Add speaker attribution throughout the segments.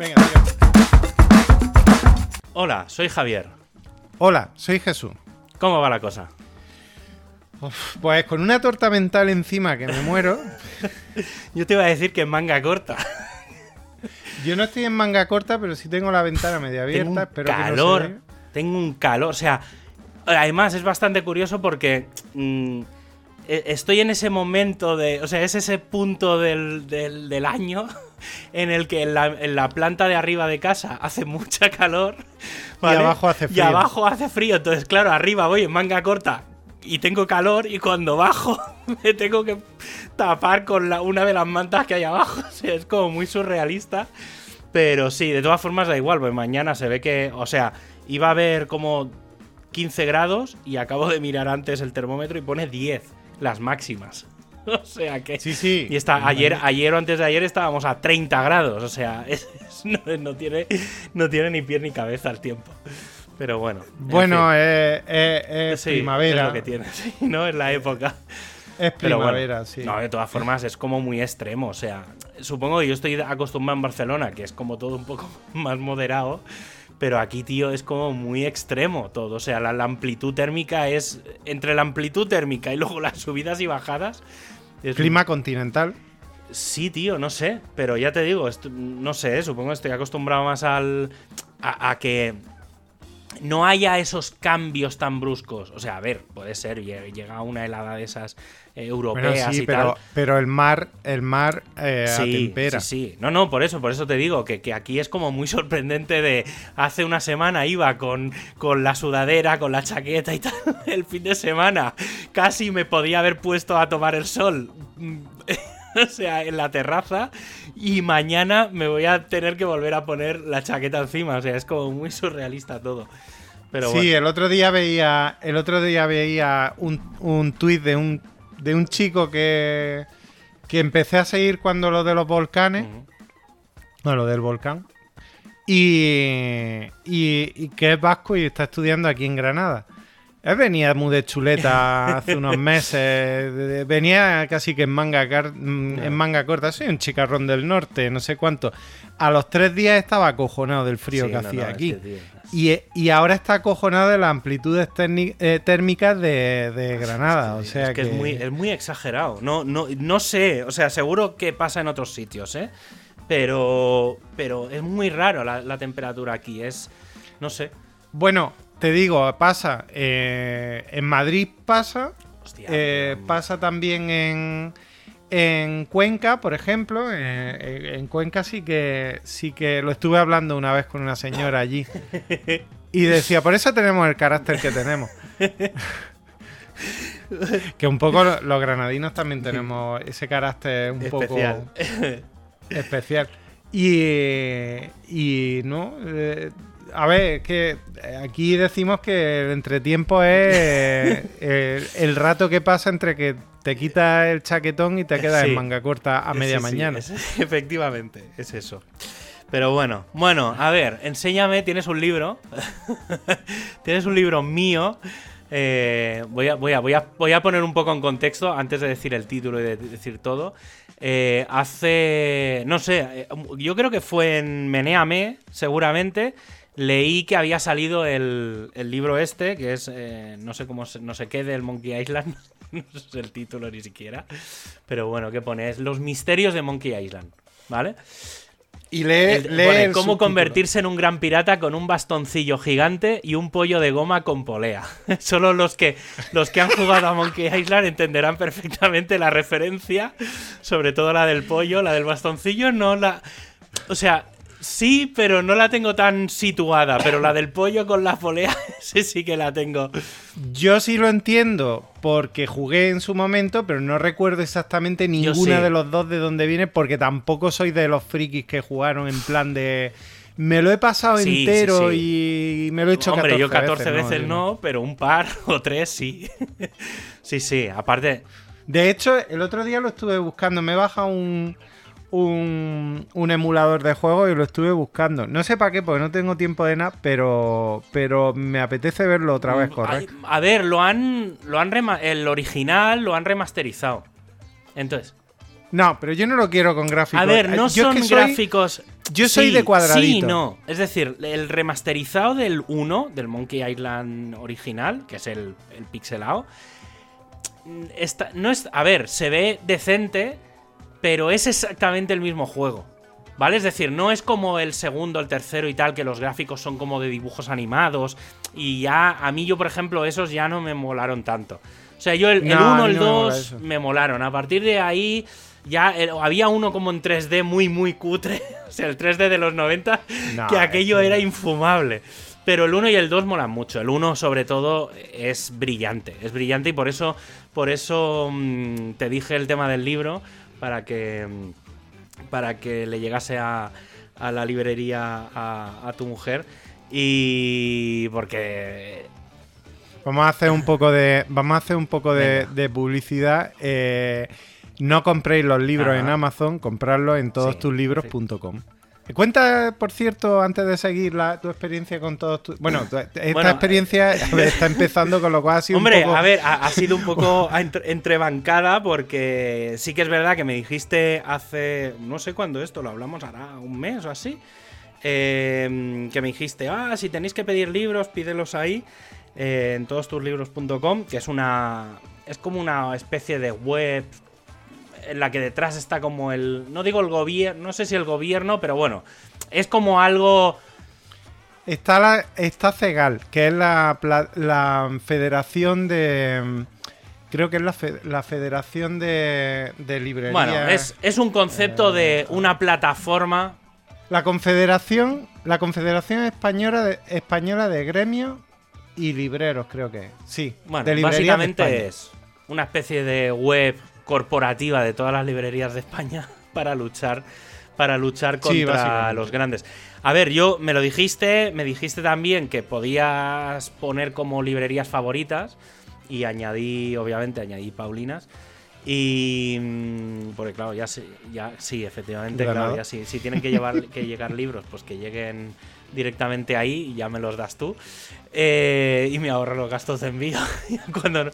Speaker 1: Venga.
Speaker 2: Hola, soy Javier.
Speaker 1: Hola, soy Jesús.
Speaker 2: ¿Cómo va la cosa?
Speaker 1: Uf, pues con una torta mental encima que me muero.
Speaker 2: Yo te iba a decir que en manga corta.
Speaker 1: Yo no estoy en manga corta, pero sí tengo la ventana media abierta.
Speaker 2: Tengo un
Speaker 1: espero que no se
Speaker 2: calor. tengo un calor. O sea, además es bastante curioso porque mm, e- estoy en ese momento de. O sea, es ese punto del, del- del año en el que en la, en la planta de arriba de casa hace mucha calor.
Speaker 1: abajo hace
Speaker 2: Y
Speaker 1: frío.
Speaker 2: abajo hace frío. Entonces, claro, arriba voy en manga corta. Y tengo calor y cuando bajo me tengo que tapar con la- una de las mantas que hay abajo. O sea, es como muy surrealista. Pero sí, de todas formas da igual, pues mañana se ve que, o sea, iba a haber como 15 grados y acabo de mirar antes el termómetro y pone 10, las máximas. O sea que...
Speaker 1: Sí, sí.
Speaker 2: Y está, ayer, ayer o antes de ayer estábamos a 30 grados, o sea, es- es- no, no tiene, no tiene ni pie ni cabeza el tiempo. Pero bueno. en
Speaker 1: Bueno, es- es
Speaker 2: Sí,
Speaker 1: primavera.
Speaker 2: Es lo que tiene, sí, ¿no? Es la época.
Speaker 1: Es
Speaker 2: bueno,
Speaker 1: primavera, sí.
Speaker 2: No, de todas formas es como muy extremo. O sea, supongo que yo estoy acostumbrado en Barcelona, que es como todo un poco más moderado. Pero aquí, tío, es como muy extremo todo. O sea, la, la amplitud térmica es. Entre la amplitud térmica y luego las subidas y bajadas. es-
Speaker 1: Clima continental.
Speaker 2: Sí, tío, no sé. Pero ya te digo, no sé, supongo que estoy acostumbrado más al. a, a que no haya esos cambios tan bruscos. O sea, a ver, puede ser, lle- llega una helada de esas eh, europeas
Speaker 1: Bueno, sí,
Speaker 2: y
Speaker 1: pero,
Speaker 2: tal.
Speaker 1: pero el mar, el mar eh,
Speaker 2: Sí,
Speaker 1: atempera.
Speaker 2: sí, sí. No, no, por eso, por eso te digo que, que aquí es como muy sorprendente de hace una semana iba con, con la sudadera, con la chaqueta y tal. El fin de semana casi me podía haber puesto a tomar el sol. o sea, en la terraza. Y mañana me voy a tener que volver a poner la chaqueta encima. O sea, es como muy surrealista todo. Pero
Speaker 1: sí, el otro día veía, el otro día veía un, un tuit de un, de un chico que, que empecé a seguir cuando lo de los volcanes,
Speaker 2: Ujú.
Speaker 1: no, lo del volcán, y, y, y que es vasco y está estudiando aquí en Granada. Él venía muy de chuleta hace unos meses, venía casi que en manga, car- en manga corta, soy un chicarrón del norte, no sé cuánto. A los tres días estaba acojonado del frío
Speaker 2: Sí,
Speaker 1: que
Speaker 2: no,
Speaker 1: hacía
Speaker 2: no,
Speaker 1: aquí.
Speaker 2: este.
Speaker 1: Y, y ahora está acojonado de las amplitudes eh, térmicas de, de Granada. O sea
Speaker 2: es que, es muy, es muy exagerado. No, no, no sé, o sea, seguro que pasa en otros sitios, ¿eh? Pero, pero es muy raro la, la temperatura aquí. Es, no sé.
Speaker 1: Bueno, te digo, pasa. eh, en Madrid pasa.
Speaker 2: Hostia.
Speaker 1: eh, pasa también en, en Cuenca, por ejemplo. eh, en, en Cuenca sí que, sí que lo estuve hablando una vez con una señora allí. Y decía, por eso tenemos el carácter que tenemos. que un poco lo- los granadinos también tenemos ese carácter un
Speaker 2: especial.
Speaker 1: poco especial. Y, y no, eh, a ver, es que aquí decimos que el entretiempo es eh, el, el rato que pasa entre que te quitas el chaquetón y te quedas
Speaker 2: Sí.
Speaker 1: en manga corta a media
Speaker 2: Sí, sí,
Speaker 1: mañana.
Speaker 2: es- efectivamente, es eso. Pero bueno, bueno, a ver, enséñame, tienes un libro. tienes un libro mío. Eh, voy, a, voy, a, voy, a, voy a poner un poco en contexto antes de decir el título y de decir todo. Eh, hace. No sé, eh, yo creo que fue en Meneame, seguramente. Leí que había salido el, el libro este, que es. eh, no sé cómo no sé qué del Monkey Island. no sé el título ni siquiera. Pero bueno, ¿qué pone? Es Los misterios de Monkey Island. ¿Vale?
Speaker 1: Y lee,
Speaker 2: El-
Speaker 1: lee
Speaker 2: pone,
Speaker 1: el
Speaker 2: cómo
Speaker 1: subtítulo.
Speaker 2: convertirse en un gran pirata con un bastoncillo gigante y un pollo de goma con polea. Solo los que, los que han jugado a Monkey Island entenderán perfectamente la referencia, sobre todo la del pollo, la del bastoncillo, no la... O sea, sí, pero no la tengo tan situada, pero la del pollo con la polea, sí sí que la tengo.
Speaker 1: Yo sí lo entiendo porque jugué en su momento, pero no recuerdo exactamente ninguna
Speaker 2: sí.
Speaker 1: de los dos de dónde viene porque tampoco soy de los frikis que jugaron en plan de... Me lo he pasado
Speaker 2: Sí,
Speaker 1: entero
Speaker 2: sí.
Speaker 1: y me lo he hecho
Speaker 2: Hombre,
Speaker 1: 14
Speaker 2: yo 14
Speaker 1: veces,
Speaker 2: veces no, pero un par o tres sí. sí, sí, aparte...
Speaker 1: De hecho, el otro día lo estuve buscando. Me baja un, un, un emulador de juego y lo estuve buscando. No sé para qué, porque no tengo tiempo de nada, pero, pero me apetece verlo otra vez,
Speaker 2: Mm,
Speaker 1: correcto.
Speaker 2: A, a ver, lo han, lo han el original lo han remasterizado. Entonces,
Speaker 1: No, pero yo no lo quiero con gráficos.
Speaker 2: A ver, no
Speaker 1: Yo es
Speaker 2: son
Speaker 1: que soy-
Speaker 2: gráficos.
Speaker 1: yo soy
Speaker 2: Sí,
Speaker 1: de cuadradito.
Speaker 2: Sí, no. Es decir, el remasterizado del 1, del Monkey Island original, que es el, el pixelado, está, no es, a ver, se ve decente, pero es exactamente el mismo juego. ¿Vale? Es decir, no es como el segundo, el tercero y tal, que los gráficos son como de dibujos animados. Y ya, a mí yo, por ejemplo, esos ya no me molaron tanto. O sea, yo el, el
Speaker 1: No, a
Speaker 2: 1,
Speaker 1: mí
Speaker 2: el
Speaker 1: no me mola
Speaker 2: 2
Speaker 1: eso.
Speaker 2: me molaron. A partir de ahí, ya el- había uno como en 3D muy, muy cutre. O sea, el 3D de los 90,
Speaker 1: No,
Speaker 2: que aquello era infumable. Pero el 1 y el 2 molan mucho. El 1, sobre todo, es brillante. Es brillante y por eso, por eso mm, te dije el tema del libro, para que, para que le llegase a, a la librería a, a tu mujer. Y porque
Speaker 1: Vamos a hacer un poco de, vamos a hacer un poco de, publicidad. Eh, no compréis los libros
Speaker 2: Ajá.
Speaker 1: en Amazon, comprarlos en
Speaker 2: Sí,
Speaker 1: todostuslibros.com. Cuenta, por cierto, antes de seguir la- tu experiencia con todos tus... Bueno, tu- esta
Speaker 2: Bueno,
Speaker 1: experiencia ver, está empezando, con lo cual ha sido
Speaker 2: Hombre,
Speaker 1: un poco...
Speaker 2: a ver, ha, ha sido un poco entre- entrebancada porque sí que es verdad que me dijiste hace, no sé cuándo esto, lo hablamos hará un mes o así, eh, que me dijiste, ah, si tenéis que pedir libros, pídelos ahí eh, en todostuslibros.com, que es una, es como una especie de web en la que detrás está como el, no digo el gobierno, no sé si el gobierno, pero bueno, es como algo...
Speaker 1: Está, la, está CEGAL, que es la, la federación de... Creo que es la, fe- la federación de, de librerías...
Speaker 2: Bueno, es, es un concepto de una plataforma.
Speaker 1: La Confederación, la Confederación Española de, Española de Gremios y Libreros, creo que es. Sí,
Speaker 2: Bueno,
Speaker 1: de de
Speaker 2: básicamente es una especie de web corporativa de todas las librerías de España para luchar para luchar contra los grandes. A ver, yo me lo dijiste, me dijiste también que podías poner como librerías favoritas y añadí, obviamente, añadí Paulinas. Y mm, porque claro, ya sí, ya sí, efectivamente, claro, ya sí, si tienen que llevar que llegar libros, pues que lleguen directamente ahí y ya me los das tú. Eh, y me ahorro los gastos de envío. Cuando no-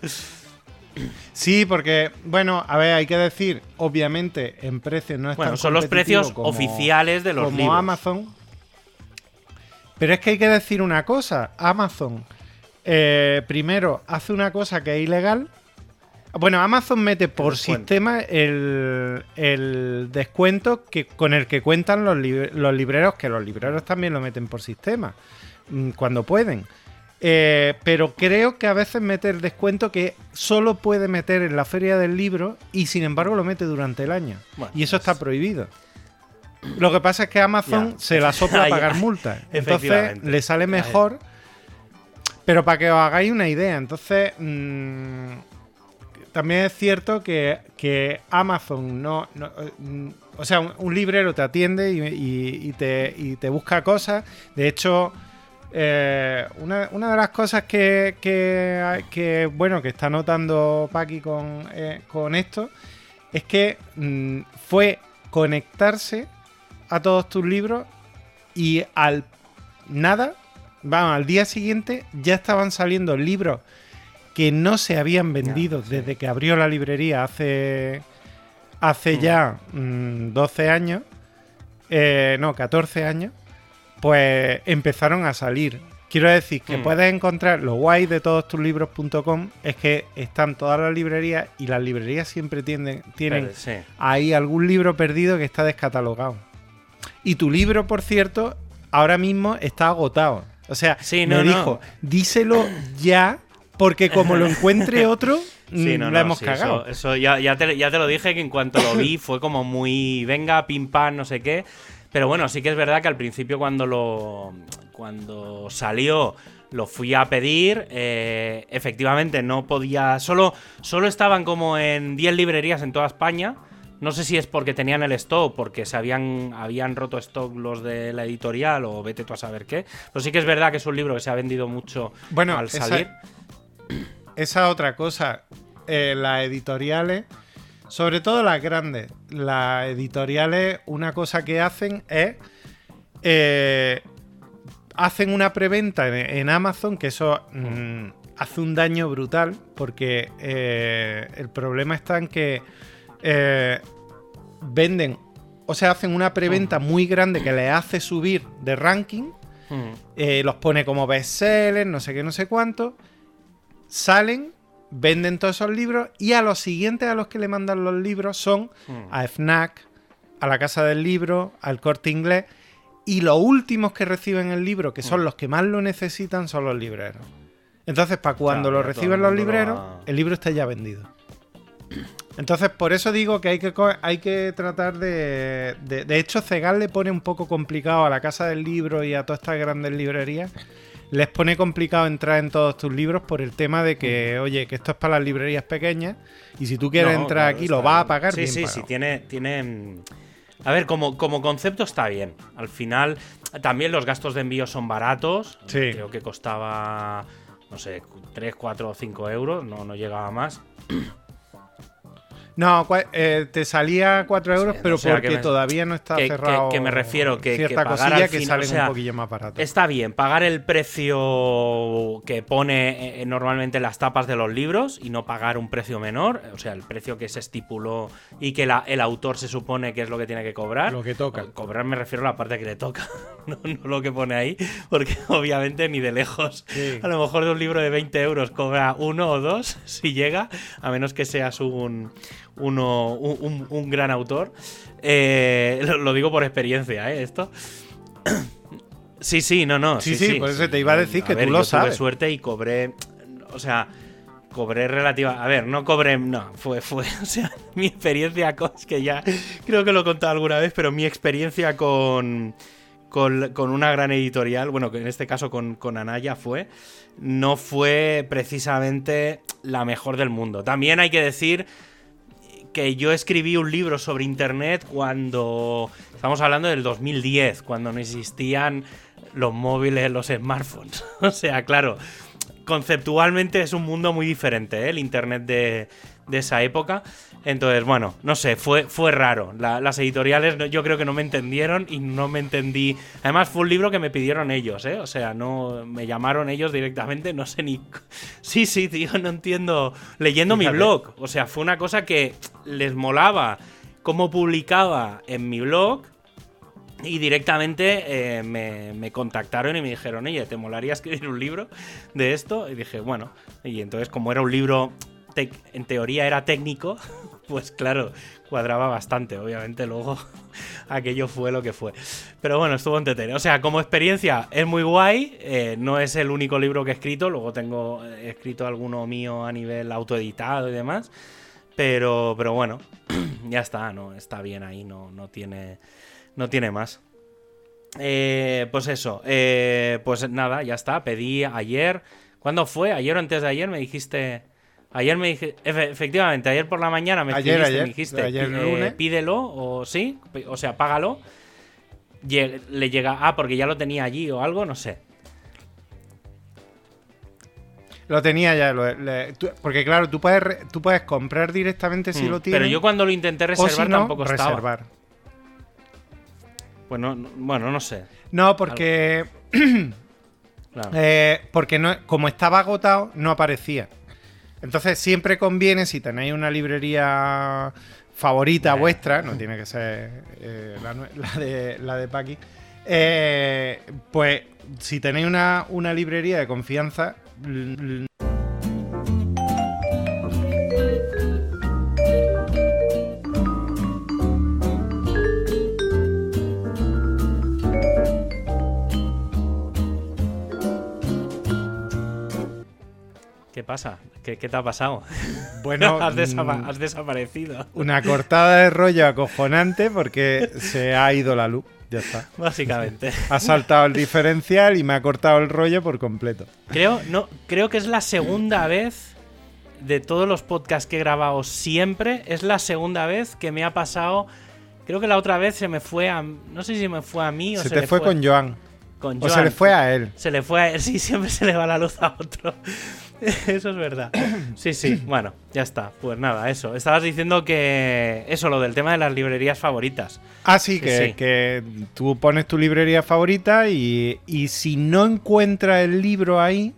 Speaker 1: Sí, porque, bueno, a ver, hay que decir, obviamente, en precios no es
Speaker 2: Bueno,
Speaker 1: tan
Speaker 2: son los precios
Speaker 1: como-
Speaker 2: oficiales de los
Speaker 1: como
Speaker 2: libros.
Speaker 1: Amazon. Pero es que hay que decir una cosa. Amazon, eh, primero, hace una cosa que es ilegal. Bueno, Amazon mete por sistema el, el descuento que, con el que cuentan los, lib- los libreros, que los libreros también lo meten por sistema, mm, cuando pueden. Eh, pero creo que a veces mete el descuento que solo puede meter en la feria del libro y sin embargo lo mete durante el año.
Speaker 2: Bueno,
Speaker 1: y eso está prohibido. Lo que pasa es que Amazon
Speaker 2: Ya.
Speaker 1: se la sopla a pagar multas. Entonces le sale mejor. Pero para que os hagáis una idea, entonces mm, también es cierto que, que Amazon no, no, eh, mm, o sea, un, un librero te atiende y, y- y te, y te busca cosas. De hecho, eh, una, una de las cosas que, que, que, bueno, que está notando Paqui con, eh, con esto es que mm, fue conectarse a todos tus libros y al nada, vamos, al día siguiente ya estaban saliendo libros que no se habían vendido
Speaker 2: sí.
Speaker 1: desde que abrió la librería hace hace
Speaker 2: Mm.
Speaker 1: ya mm, 12 años, eh, no, 14 años, pues empezaron a salir. Quiero decir que
Speaker 2: Mm.
Speaker 1: puedes encontrar lo guay de todos tus libros.com es que están todas las librerías y las librerías siempre tienden, tienen
Speaker 2: Pero, sí.
Speaker 1: hay algún libro perdido que está descatalogado. Y tu libro, por cierto, ahora mismo está agotado. O sea,
Speaker 2: Sí,
Speaker 1: me
Speaker 2: no, no.
Speaker 1: dijo, díselo ya, porque como lo encuentre otro,
Speaker 2: Sí,
Speaker 1: mm,
Speaker 2: no,
Speaker 1: la
Speaker 2: no,
Speaker 1: hemos
Speaker 2: sí,
Speaker 1: cagado.
Speaker 2: Eso, eso ya, ya, te, ya te lo dije que en cuanto lo vi fue como muy. Venga, pim pam, no sé qué. Pero bueno, sí que es verdad que al principio cuando lo. Cuando salió. Lo fui a pedir. eh, efectivamente, no podía. Solo, solo estaban como en 10 librerías en toda España. No sé si es porque tenían el stock, porque se habían, habían roto stock los de la editorial o vete tú a saber qué. Pero sí que es verdad que es un libro que se ha vendido mucho
Speaker 1: Bueno,
Speaker 2: al
Speaker 1: esa-
Speaker 2: salir.
Speaker 1: Esa otra cosa, eh, las editoriales, sobre todo las grandes, las editoriales, una cosa que hacen es eh, hacen una preventa en, en Amazon, que eso mm, hace un daño brutal, porque eh, el problema está en que eh, venden, o sea, hacen una preventa muy grande que les hace subir de ranking, eh, los pone como bestsellers, no sé qué, no sé cuánto, salen, venden todos esos libros y a los siguientes a los que le mandan los libros son
Speaker 2: Mm.
Speaker 1: a FNAC, a la Casa del Libro, al Corte Inglés y los últimos que reciben el libro, que
Speaker 2: Mm.
Speaker 1: son los que más lo necesitan, son los libreros. Entonces, para cuando
Speaker 2: Claro,
Speaker 1: lo reciben los libreros,
Speaker 2: va-
Speaker 1: el libro está ya vendido. Entonces, por eso digo que hay que, hay que tratar de, de... De hecho, Cegal le pone un poco complicado a la Casa del Libro y a todas estas grandes librerías. Les pone complicado entrar en todos tus libros por el tema de que, oye, que esto es para las librerías pequeñas y si tú quieres
Speaker 2: No,
Speaker 1: entrar
Speaker 2: claro,
Speaker 1: aquí lo vas a pagar
Speaker 2: Sí,
Speaker 1: bien
Speaker 2: sí, sí, tiene, tiene. mm, A ver, como, como concepto está bien. Al final, también los gastos de envío son baratos.
Speaker 1: Sí.
Speaker 2: Creo que costaba, no sé, 3, 4 o 5 euros. No, no llegaba más.
Speaker 1: No, eh, te salía 4 euros,
Speaker 2: Sí,
Speaker 1: pero
Speaker 2: o sea,
Speaker 1: porque
Speaker 2: que me-
Speaker 1: todavía no está
Speaker 2: que- que-
Speaker 1: cerrado.
Speaker 2: que me refiero que- que
Speaker 1: cierta
Speaker 2: pagar
Speaker 1: cosilla
Speaker 2: al
Speaker 1: que
Speaker 2: fin-
Speaker 1: salen
Speaker 2: o sea,
Speaker 1: un poquillo más barato.
Speaker 2: Está bien, pagar el precio que pone eh, normalmente las tapas de los libros y no pagar un precio menor, o sea, el precio que se estipuló y que la- el autor se supone que es lo que tiene que cobrar.
Speaker 1: Lo que toca.
Speaker 2: Co- Cobrar me refiero a la parte que le toca, no, no lo que pone ahí, porque obviamente ni de lejos.
Speaker 1: Sí.
Speaker 2: A lo mejor de un libro de 20 euros cobra uno o dos, si llega, a menos que seas un, uno, un, un- gran autor. Eh, lo, lo digo por experiencia, ¿eh? Esto. Sí, sí, no, no.
Speaker 1: Sí, sí, por eso te iba a decir que tú lo
Speaker 2: yo
Speaker 1: sabes.
Speaker 2: Tuve suerte y cobré. O sea, cobré relativa. A ver, no cobré. No, fue, fue. O sea, mi experiencia con. Es que ya. Creo que lo he contado alguna vez, pero mi experiencia con. Con, con una gran editorial, bueno, que en este caso con, con Anaya fue, no fue precisamente la mejor del mundo. También hay que decir que yo escribí un libro sobre internet cuando estamos hablando del 2010, cuando no existían los móviles, los smartphones. o sea, claro, conceptualmente es un mundo muy diferente, ¿eh? el internet de, de esa época. Entonces, bueno, no sé, fue, fue raro. La- las editoriales yo creo que no me entendieron y no me entendí. Además, fue un libro que me pidieron ellos, ¿eh? O sea, no me llamaron ellos directamente, no sé ni. Sí, sí, tío, no entiendo. Leyendo mi blog. O sea, fue una cosa que les molaba cómo publicaba en mi blog. Y directamente eh, me, me contactaron y me dijeron, oye, ¿te molaría escribir un libro de esto? Y dije, bueno. Y entonces, como era un libro, en teoría era técnico, pues claro, cuadraba bastante. Obviamente luego aquello fue lo que fue. Pero bueno, estuvo entretenido. O sea, como experiencia es muy guay. eh, no es el único libro que he escrito. Luego tengo he escrito alguno mío a nivel autoeditado y demás. Pero, pero bueno, ya está, ¿no? Está bien ahí, no, no tiene. No tiene más. Eh, pues eso. eh, pues nada, ya está. Pedí ayer. ¿Cuándo fue? ¿Ayer o antes de ayer? Me dijiste. Ayer me dije. efe- efectivamente, ayer por la mañana me
Speaker 1: Ayer,
Speaker 2: escribiste,
Speaker 1: ayer,
Speaker 2: me dijiste.
Speaker 1: ayer
Speaker 2: eh,
Speaker 1: lunes.
Speaker 2: pídelo, o sí. O sea, págalo. Le llega. Ah, porque ya lo tenía allí o algo, no sé.
Speaker 1: Lo tenía ya. lo- le- tú- porque claro, tú puedes, tú puedes comprar directamente si
Speaker 2: Mm,
Speaker 1: lo tienes.
Speaker 2: Pero yo cuando lo intenté reservar
Speaker 1: si no,
Speaker 2: tampoco estaba.
Speaker 1: reservar.
Speaker 2: Pues no- no- bueno, no sé.
Speaker 1: No, porque.
Speaker 2: Claro.
Speaker 1: eh, porque no, como estaba agotado, no aparecía. Entonces siempre conviene, si tenéis una librería favorita
Speaker 2: Eh.
Speaker 1: vuestra, no tiene que ser eh, la, de, la de Paqui, eh, pues si tenéis una, una librería de confianza,
Speaker 2: ¿Qué pasa? ¿Qué, qué te ha pasado?
Speaker 1: bueno,
Speaker 2: has, desapa-
Speaker 1: mm,
Speaker 2: has desaparecido.
Speaker 1: una cortada de rollo acojonante porque se ha ido la luz. Ya está.
Speaker 2: Básicamente.
Speaker 1: Ha saltado el diferencial y me ha cortado el rollo por completo.
Speaker 2: Creo, no, creo que es la segunda vez de todos los podcasts que he grabado siempre. Es la segunda vez que me ha pasado. Creo que la otra vez se me fue a. No sé si me fue a mí o
Speaker 1: Se
Speaker 2: se,
Speaker 1: te
Speaker 2: le
Speaker 1: fue con Joan.
Speaker 2: con
Speaker 1: O se
Speaker 2: Joan.
Speaker 1: le fue a él.
Speaker 2: Se le fue a él. Sí, siempre se le va la luz a otro. Eso es verdad. Sí, sí. Bueno, ya está. Pues nada, eso. Estabas diciendo que. Eso, lo del tema de las librerías favoritas.
Speaker 1: Ah, sí, que,
Speaker 2: sí.
Speaker 1: que tú pones tu librería favorita y, y si no encuentras el libro ahí.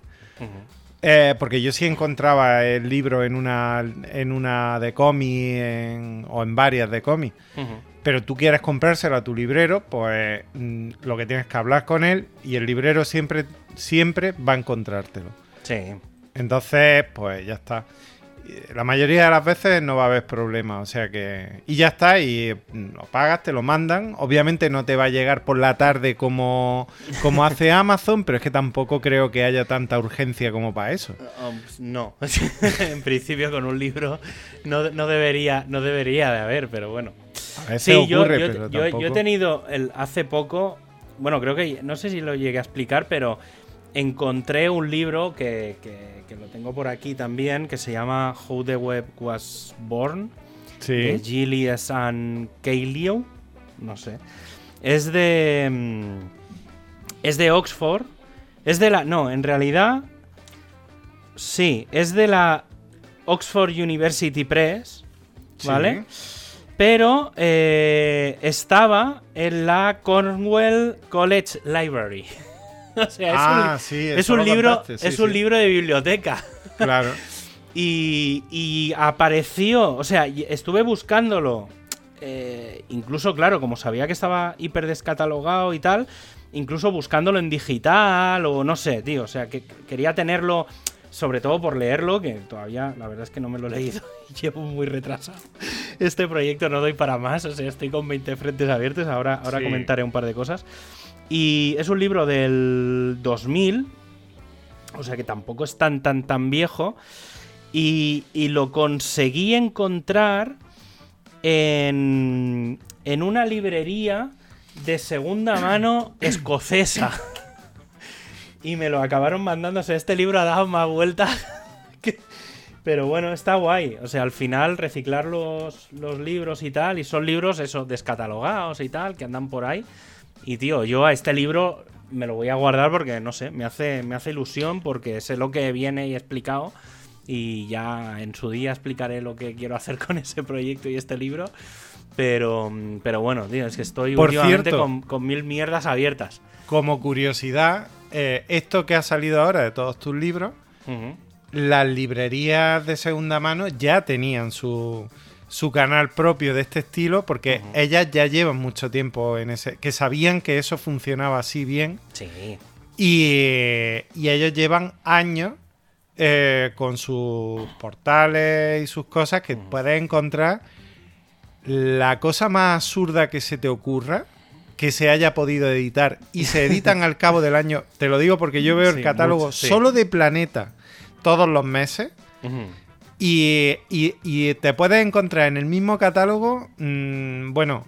Speaker 1: Eh, porque yo sí encontraba el libro en una, en una de cómic o en varias de cómic. Pero tú quieres comprárselo a tu librero, pues mm, lo que tienes que hablar con él y el librero siempre, siempre va a encontrártelo.
Speaker 2: Sí.
Speaker 1: Entonces, pues ya está la mayoría de las veces no va a haber problema, o sea que... Y ya está, y lo pagas, te lo mandan. Obviamente no te va a llegar por la tarde como, como hace Amazon, pero es que tampoco creo que haya tanta urgencia como para eso.
Speaker 2: Um, no, en principio con un libro no, debería, no debería de haber, pero bueno.
Speaker 1: sí, ocurre, yo,
Speaker 2: yo, yo, he tenido el, hace poco, bueno, creo que, no sé si lo llegué a explicar, pero encontré un libro que, lo tengo por aquí también, que se llama How the Web Was Born,
Speaker 1: sí.
Speaker 2: de Gillies and Keilio, no sé. Es de... Mm, es de Oxford. Es de la... No, en realidad... Sí, es de la Oxford University Press, ¿vale? Pero eh, estaba en la Cornwell College Library. o sea, es un, ah, sí, es un libro, es un libro de biblioteca.
Speaker 1: Claro.
Speaker 2: y, apareció, o sea, estuve buscándolo. Eh, incluso, claro, como sabía que estaba hiper descatalogado y tal, incluso buscándolo en digital o no sé, tío. O sea, que quería tenerlo sobre todo por leerlo, que todavía la verdad es que no me lo he leído y llevo muy retrasado. Este proyecto no doy para más, o sea, estoy con 20 frentes abiertos, ahora, ahora comentaré un par de cosas. Y es un libro del 2000, o sea que tampoco es tan, tan, tan viejo. Y, lo conseguí encontrar en, en una librería de segunda mano escocesa. y me lo acabaron sea, este libro ha dado más vueltas. Pero bueno, está guay. O sea, al final reciclar los, los libros y tal. Y son libros, eso, descatalogados y tal, que andan por ahí. Y tío, yo a este libro me lo voy a guardar porque, no sé, me hace, me hace ilusión porque sé lo que viene y explicado. Y ya en su día explicaré lo que quiero hacer con ese proyecto y este libro. Pero, pero bueno, tío, es que estoy
Speaker 1: Por últimamente
Speaker 2: con, mil mierdas abiertas.
Speaker 1: Como curiosidad, eh, esto que ha salido ahora de todos tus libros, las librerías de segunda mano ya tenían su, su canal propio de este estilo porque ellas ya llevan mucho tiempo en ese que sabían que eso funcionaba así bien.
Speaker 2: Sí.
Speaker 1: Y, y ellos llevan años eh, con sus portales y sus cosas que puedes encontrar. La cosa más absurda que se te ocurra que se haya podido editar y se editan al cabo del año te lo digo porque yo veo el catálogo solo de Planeta todos los meses y, te puedes encontrar en el mismo catálogo, mm, bueno,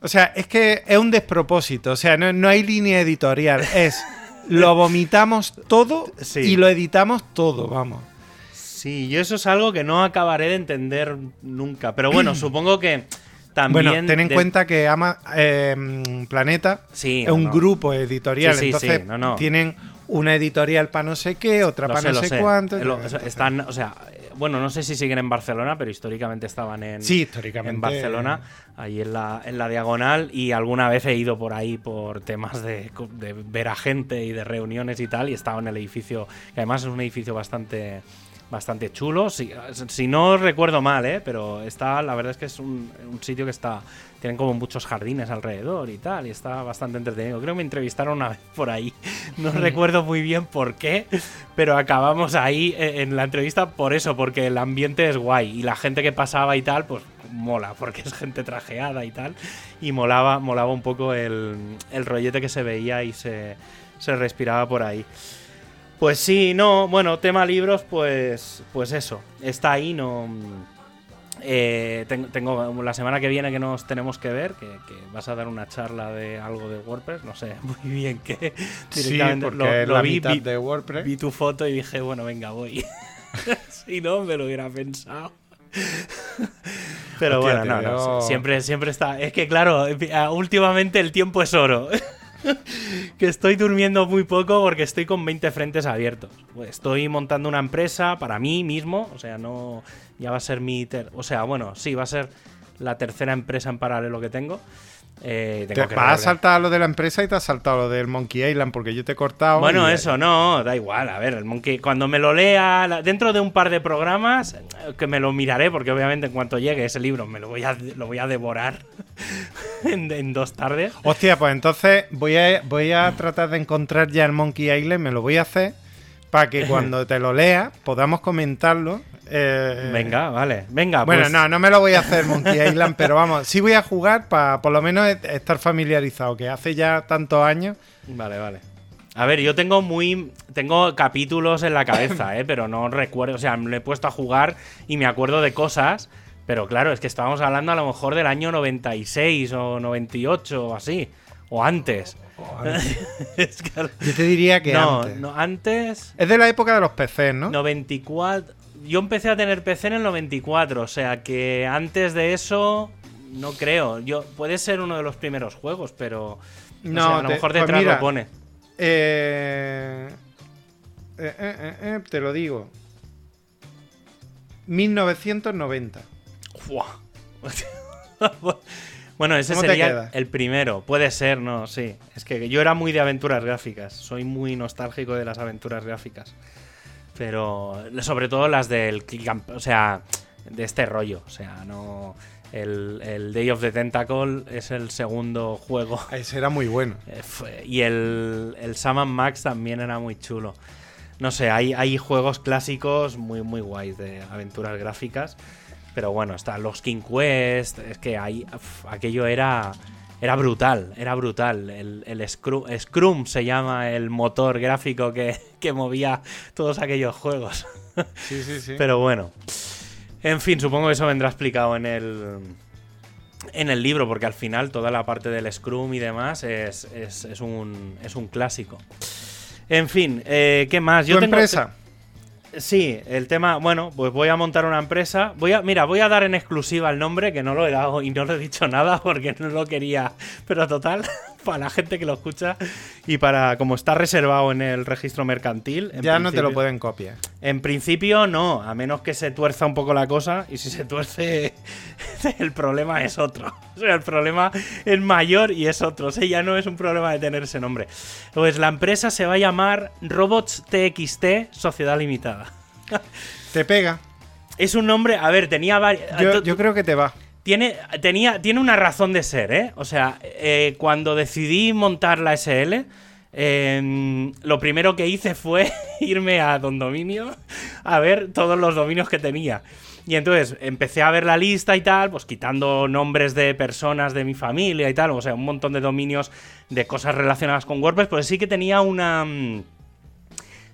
Speaker 1: o sea, es que es un despropósito, o sea, no, hay línea editorial, es lo vomitamos todo y lo editamos todo, vamos.
Speaker 2: Sí, yo eso es algo que no acabaré de entender nunca, pero bueno, supongo que... También
Speaker 1: bueno, ten en cuenta que ama, em, Planeta es un grupo editorial, entonces tienen una editorial para no sé qué, otra para no sé, cuánto.
Speaker 2: están, o sea, bueno, no sé si siguen en Barcelona, pero históricamente estaban en,
Speaker 1: sí, históricamente.
Speaker 2: en Barcelona, ahí en la, en la diagonal, y alguna vez he ido por ahí por temas de, de ver a gente y de reuniones y tal, y estaba en el edificio, que además es un edificio bastante bastante chulo. Si, si, no recuerdo mal, ¿eh? pero está, la verdad es que es un, sitio que está. Tienen como muchos jardines alrededor y tal, y está bastante entretenido. Creo que me entrevistaron una vez por ahí. No recuerdo muy bien por qué, pero acabamos ahí eh, en la entrevista por eso, porque el ambiente es guay y la gente que pasaba y tal, pues mola, porque es gente trajeada y tal. Y molaba, molaba un poco el, el rollete que se veía y se, se respiraba por ahí. Pues sí, no, bueno, tema libros, pues, pues eso, está ahí, no... Eh, tengo, la semana que viene que nos tenemos que ver, que, vas a dar una charla de algo de WordPress, no sé muy bien qué.
Speaker 1: Sí, porque lo, la vi, de WordPress.
Speaker 2: Vi tu foto y dije, bueno, venga, voy. si no, me lo hubiera pensado. Pero bueno, no, no, siempre, siempre está. Es que claro, últimamente el tiempo es oro. que estoy durmiendo muy poco porque estoy con 20 frentes abiertos. Estoy montando una empresa para mí mismo, o sea, no ya va a ser mi o sea, bueno, sí, va a ser la tercera empresa en paralelo que tengo. Eh,
Speaker 1: Te vas a saltar lo de la empresa y te has saltado lo del Monkey Island porque yo te he cortado.
Speaker 2: Bueno,
Speaker 1: y-
Speaker 2: eso no, da igual. A ver, el Monkey, cuando me lo lea la- dentro de un par de programas, eh, que me lo miraré, porque obviamente en cuanto llegue ese libro me lo voy a, lo voy a devorar en, en dos tardes.
Speaker 1: Hostia, pues entonces voy a, voy a tratar de encontrar ya el Monkey Island, me lo voy a hacer para que cuando te lo lea podamos comentarlo. eh,
Speaker 2: Venga, vale. Venga,
Speaker 1: Bueno,
Speaker 2: pues-
Speaker 1: no, no me lo voy a hacer Monkey Island, pero vamos, sí voy a jugar para por lo menos est- estar familiarizado, que hace ya tantos años.
Speaker 2: Vale, vale. A ver, yo tengo muy. Tengo capítulos en la cabeza, ¿eh? Pero no recuerdo. O sea, me lo he puesto a jugar y me acuerdo de cosas. Pero claro, es que estábamos hablando a lo mejor del año 96 o 98 o así. O antes. Es que-
Speaker 1: Yo te diría que
Speaker 2: no,
Speaker 1: antes.
Speaker 2: no, antes.
Speaker 1: Es de la época de los PCs, ¿no?
Speaker 2: 94. Yo empecé a tener PC en el 94. O sea que antes de eso. No creo. Yo, puede ser uno de los primeros juegos, pero. No,
Speaker 1: No,
Speaker 2: sé, a lo
Speaker 1: te-
Speaker 2: mejor
Speaker 1: pues
Speaker 2: detrás
Speaker 1: mira,
Speaker 2: lo pone.
Speaker 1: Eh, eh, eh, eh, eh, te lo digo. 1990.
Speaker 2: Bueno, ese
Speaker 1: ¿Cómo te
Speaker 2: sería el primero. Puede ser, no, sí. Es que yo era muy de aventuras gráficas. Soy muy nostálgico de las aventuras gráficas. Pero sobre todo las del click and- o sea, de este rollo. O sea, no. El, el Day of the Tentacle es el segundo juego.
Speaker 1: Ese era muy bueno.
Speaker 2: Eh, Y el, el Sam and Max también era muy chulo. No sé, hay, hay juegos clásicos muy, muy guays de aventuras gráficas. Pero bueno, están los King Quest. Es que uf, aquello era, era brutal, era brutal. El, el Scrum, Scrum se llama el motor gráfico que, que movía todos aquellos juegos.
Speaker 1: Sí, sí, sí.
Speaker 2: Pero bueno. En fin, supongo que eso vendrá explicado en el. En el libro, porque al final toda la parte del Scrum y demás es, es, es un, es un clásico. En fin, eh, ¿qué más?
Speaker 1: ¿Tu
Speaker 2: tengo-
Speaker 1: empresa?
Speaker 2: Sí, el tema, bueno, pues voy a montar una empresa. Voy a, mira, voy a dar en exclusiva el nombre, que no lo he dado y no lo he dicho nada porque no lo quería. Pero total, para la gente que lo escucha y para como está reservado en el registro mercantil.
Speaker 1: Ya no te lo pueden copiar.
Speaker 2: en principio no, a menos que se tuerza un poco la cosa y si se tuerce el problema es otro. O sea, el problema es mayor y es otro. O sea, ya no es un problema de tener ese nombre. Pues la empresa se va a llamar Robots TXT Sociedad Limitada.
Speaker 1: Te pega.
Speaker 2: Es un nombre, a ver, tenía varios...
Speaker 1: Yo, yo creo que te va.
Speaker 2: Tiene, tenía, tiene una razón de ser, ¿eh? O sea, eh, cuando decidí montar la SL, eh, lo primero que hice fue irme a Don Dominio a ver todos los dominios que tenía. Y entonces empecé a ver la lista y tal, pues quitando nombres de personas de mi familia y tal, o sea, un montón de dominios de cosas relacionadas con WordPress, pues sí que tenía una... mm,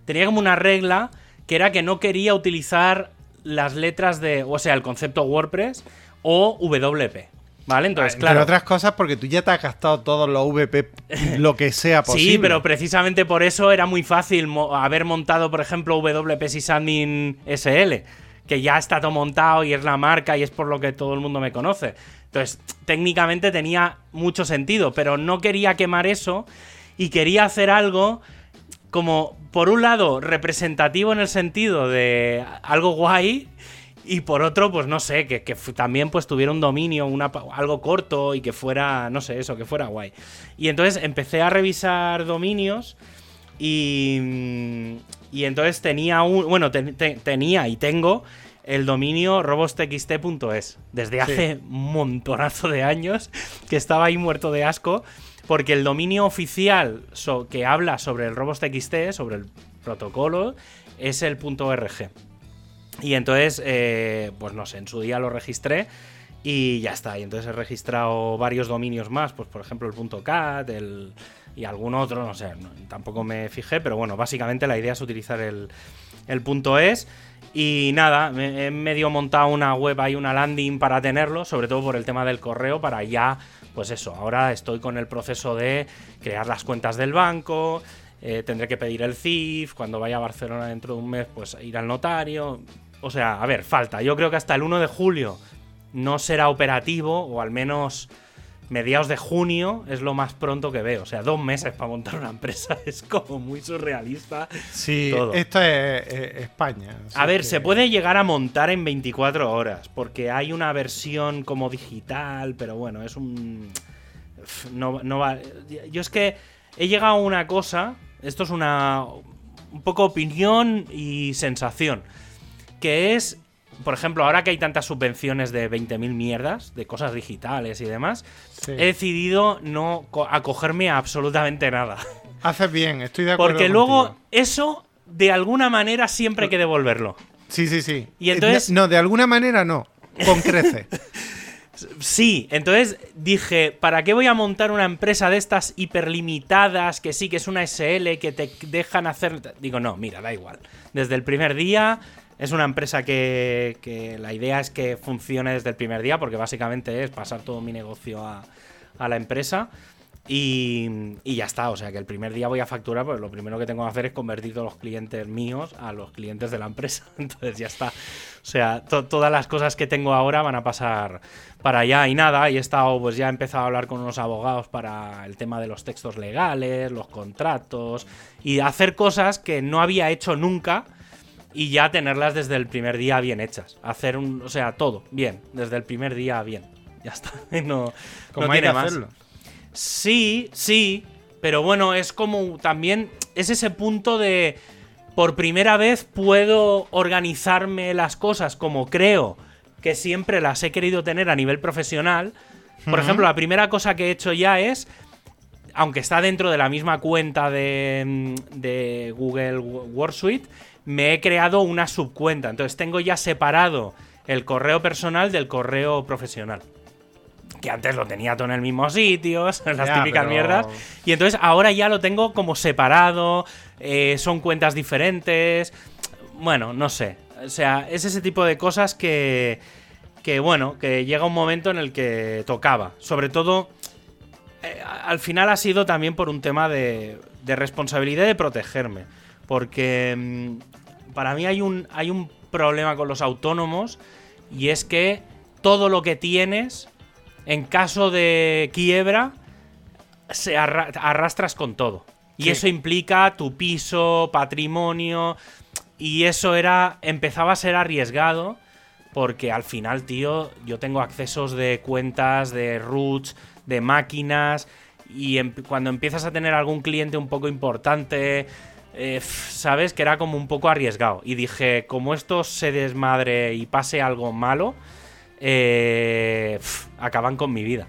Speaker 2: Tenía como una regla que era que no quería utilizar las letras de, o sea, el concepto WordPress o WP. ¿Vale? Entonces, claro.
Speaker 1: otras cosas, porque tú ya te has gastado todos los VP, lo que sea posible.
Speaker 2: Sí, pero precisamente por eso era muy fácil mo- haber montado, por ejemplo, WP Sysadmin SL, que ya está todo montado y es la marca y es por lo que todo el mundo me conoce. Entonces, técnicamente tenía mucho sentido, pero no quería quemar eso y quería hacer algo como, por un lado, representativo en el sentido de algo guay. Y por otro, pues no sé, que, que también pues tuviera un dominio, una, algo corto y que fuera, no sé, eso, que fuera guay. Y entonces empecé a revisar dominios y, y entonces tenía un, bueno, te- te- tenía y tengo el dominio robostxt.es desde hace un montonazo de años que estaba ahí muerto de asco porque el dominio oficial so- que habla sobre el robostxt, sobre el protocolo, es el .org. Y entonces, eh, pues no sé, en su día lo registré y ya está. Y entonces he registrado varios dominios más, pues por ejemplo el .cat el, y algún otro, no sé, tampoco me fijé, pero bueno, básicamente la idea es utilizar el, el .es. Y nada, me- he medio montado una web, hay una landing para tenerlo, sobre todo por el tema del correo, para ya, pues eso, ahora estoy con el proceso de crear las cuentas del banco, eh, tendré que pedir el CIF, cuando vaya a Barcelona dentro de un mes, pues ir al notario. O sea, a ver, falta. Yo creo que hasta el 1 de julio no será operativo, o al menos mediados de junio es lo más pronto que veo. O sea, dos meses para montar una empresa es como muy surrealista.
Speaker 1: Sí,
Speaker 2: todo.
Speaker 1: esto es, es España.
Speaker 2: A ver,
Speaker 1: que-
Speaker 2: se puede llegar a montar en 24 horas, porque hay una versión como digital, pero bueno, es un... no, no va. Yo es que he llegado a una cosa. Esto es una. Un poco opinión y sensación. Que es. Por ejemplo, ahora que hay tantas subvenciones de 20.000 mierdas, de cosas digitales y demás,
Speaker 1: Sí.
Speaker 2: he decidido no co- acogerme a absolutamente nada.
Speaker 1: Haces bien, estoy de acuerdo.
Speaker 2: Porque luego
Speaker 1: contigo.
Speaker 2: eso, de alguna manera, siempre hay que devolverlo.
Speaker 1: Sí, sí, sí.
Speaker 2: Y entonces-
Speaker 1: No, de alguna manera no. Con crece.
Speaker 2: Sí, entonces dije, ¿para qué voy a montar una empresa de estas hiperlimitadas, que sí que es una SL, que te dejan hacer... Digo, no, mira, da igual. Desde el primer día es una empresa que, que la idea es que funcione desde el primer día, porque básicamente es pasar todo mi negocio a, la empresa. Y, y ya está, o sea que el primer día voy a facturar, pues lo primero que tengo que hacer es convertir todos los clientes míos a los clientes de la empresa. Entonces ya está. O sea, to- todas las cosas que tengo ahora van a pasar para allá y nada. Y he estado, pues ya he empezado a hablar con unos abogados para el tema de los textos legales, los contratos y hacer cosas que no había hecho nunca y ya tenerlas desde el primer día bien hechas. Hacer un, o sea, todo bien, desde el primer día bien. Ya está. No,
Speaker 1: Como
Speaker 2: no
Speaker 1: hay que
Speaker 2: tiene más.
Speaker 1: hacerlo.
Speaker 2: Sí, sí, pero bueno, es como también es ese punto de por primera vez puedo organizarme las cosas como creo que siempre las he querido tener a nivel profesional. Por ejemplo, la primera cosa que he hecho ya es aunque está dentro de la misma cuenta de, mm, de Google WordSuite, me he creado una subcuenta. Entonces tengo ya separado el correo personal del correo profesional. Que antes lo tenía todo en el mismo sitio, las
Speaker 1: Ya,
Speaker 2: típicas
Speaker 1: pero-
Speaker 2: mierdas. Y entonces ahora ya lo tengo como separado, eh, son cuentas diferentes. Bueno, no sé. O sea, es ese tipo de cosas que, que, bueno, que llega un momento en el que tocaba. Sobre todo, eh, al final ha sido también por un tema de, de responsabilidad de protegerme. Porque mm, para mí hay un, hay un problema con los autónomos y es que todo lo que tienes, en caso de quiebra, se arra- arrastras con todo. Y
Speaker 1: Sí.
Speaker 2: eso implica tu piso, patrimonio. Y eso era. empezaba a ser arriesgado. Porque al final, tío, yo tengo accesos de cuentas, de roots, de máquinas. Y em- cuando empiezas a tener algún cliente un poco importante, eh, sabes que era como un poco arriesgado. Y dije, como esto se desmadre y pase algo malo, eh, acaban con mi vida.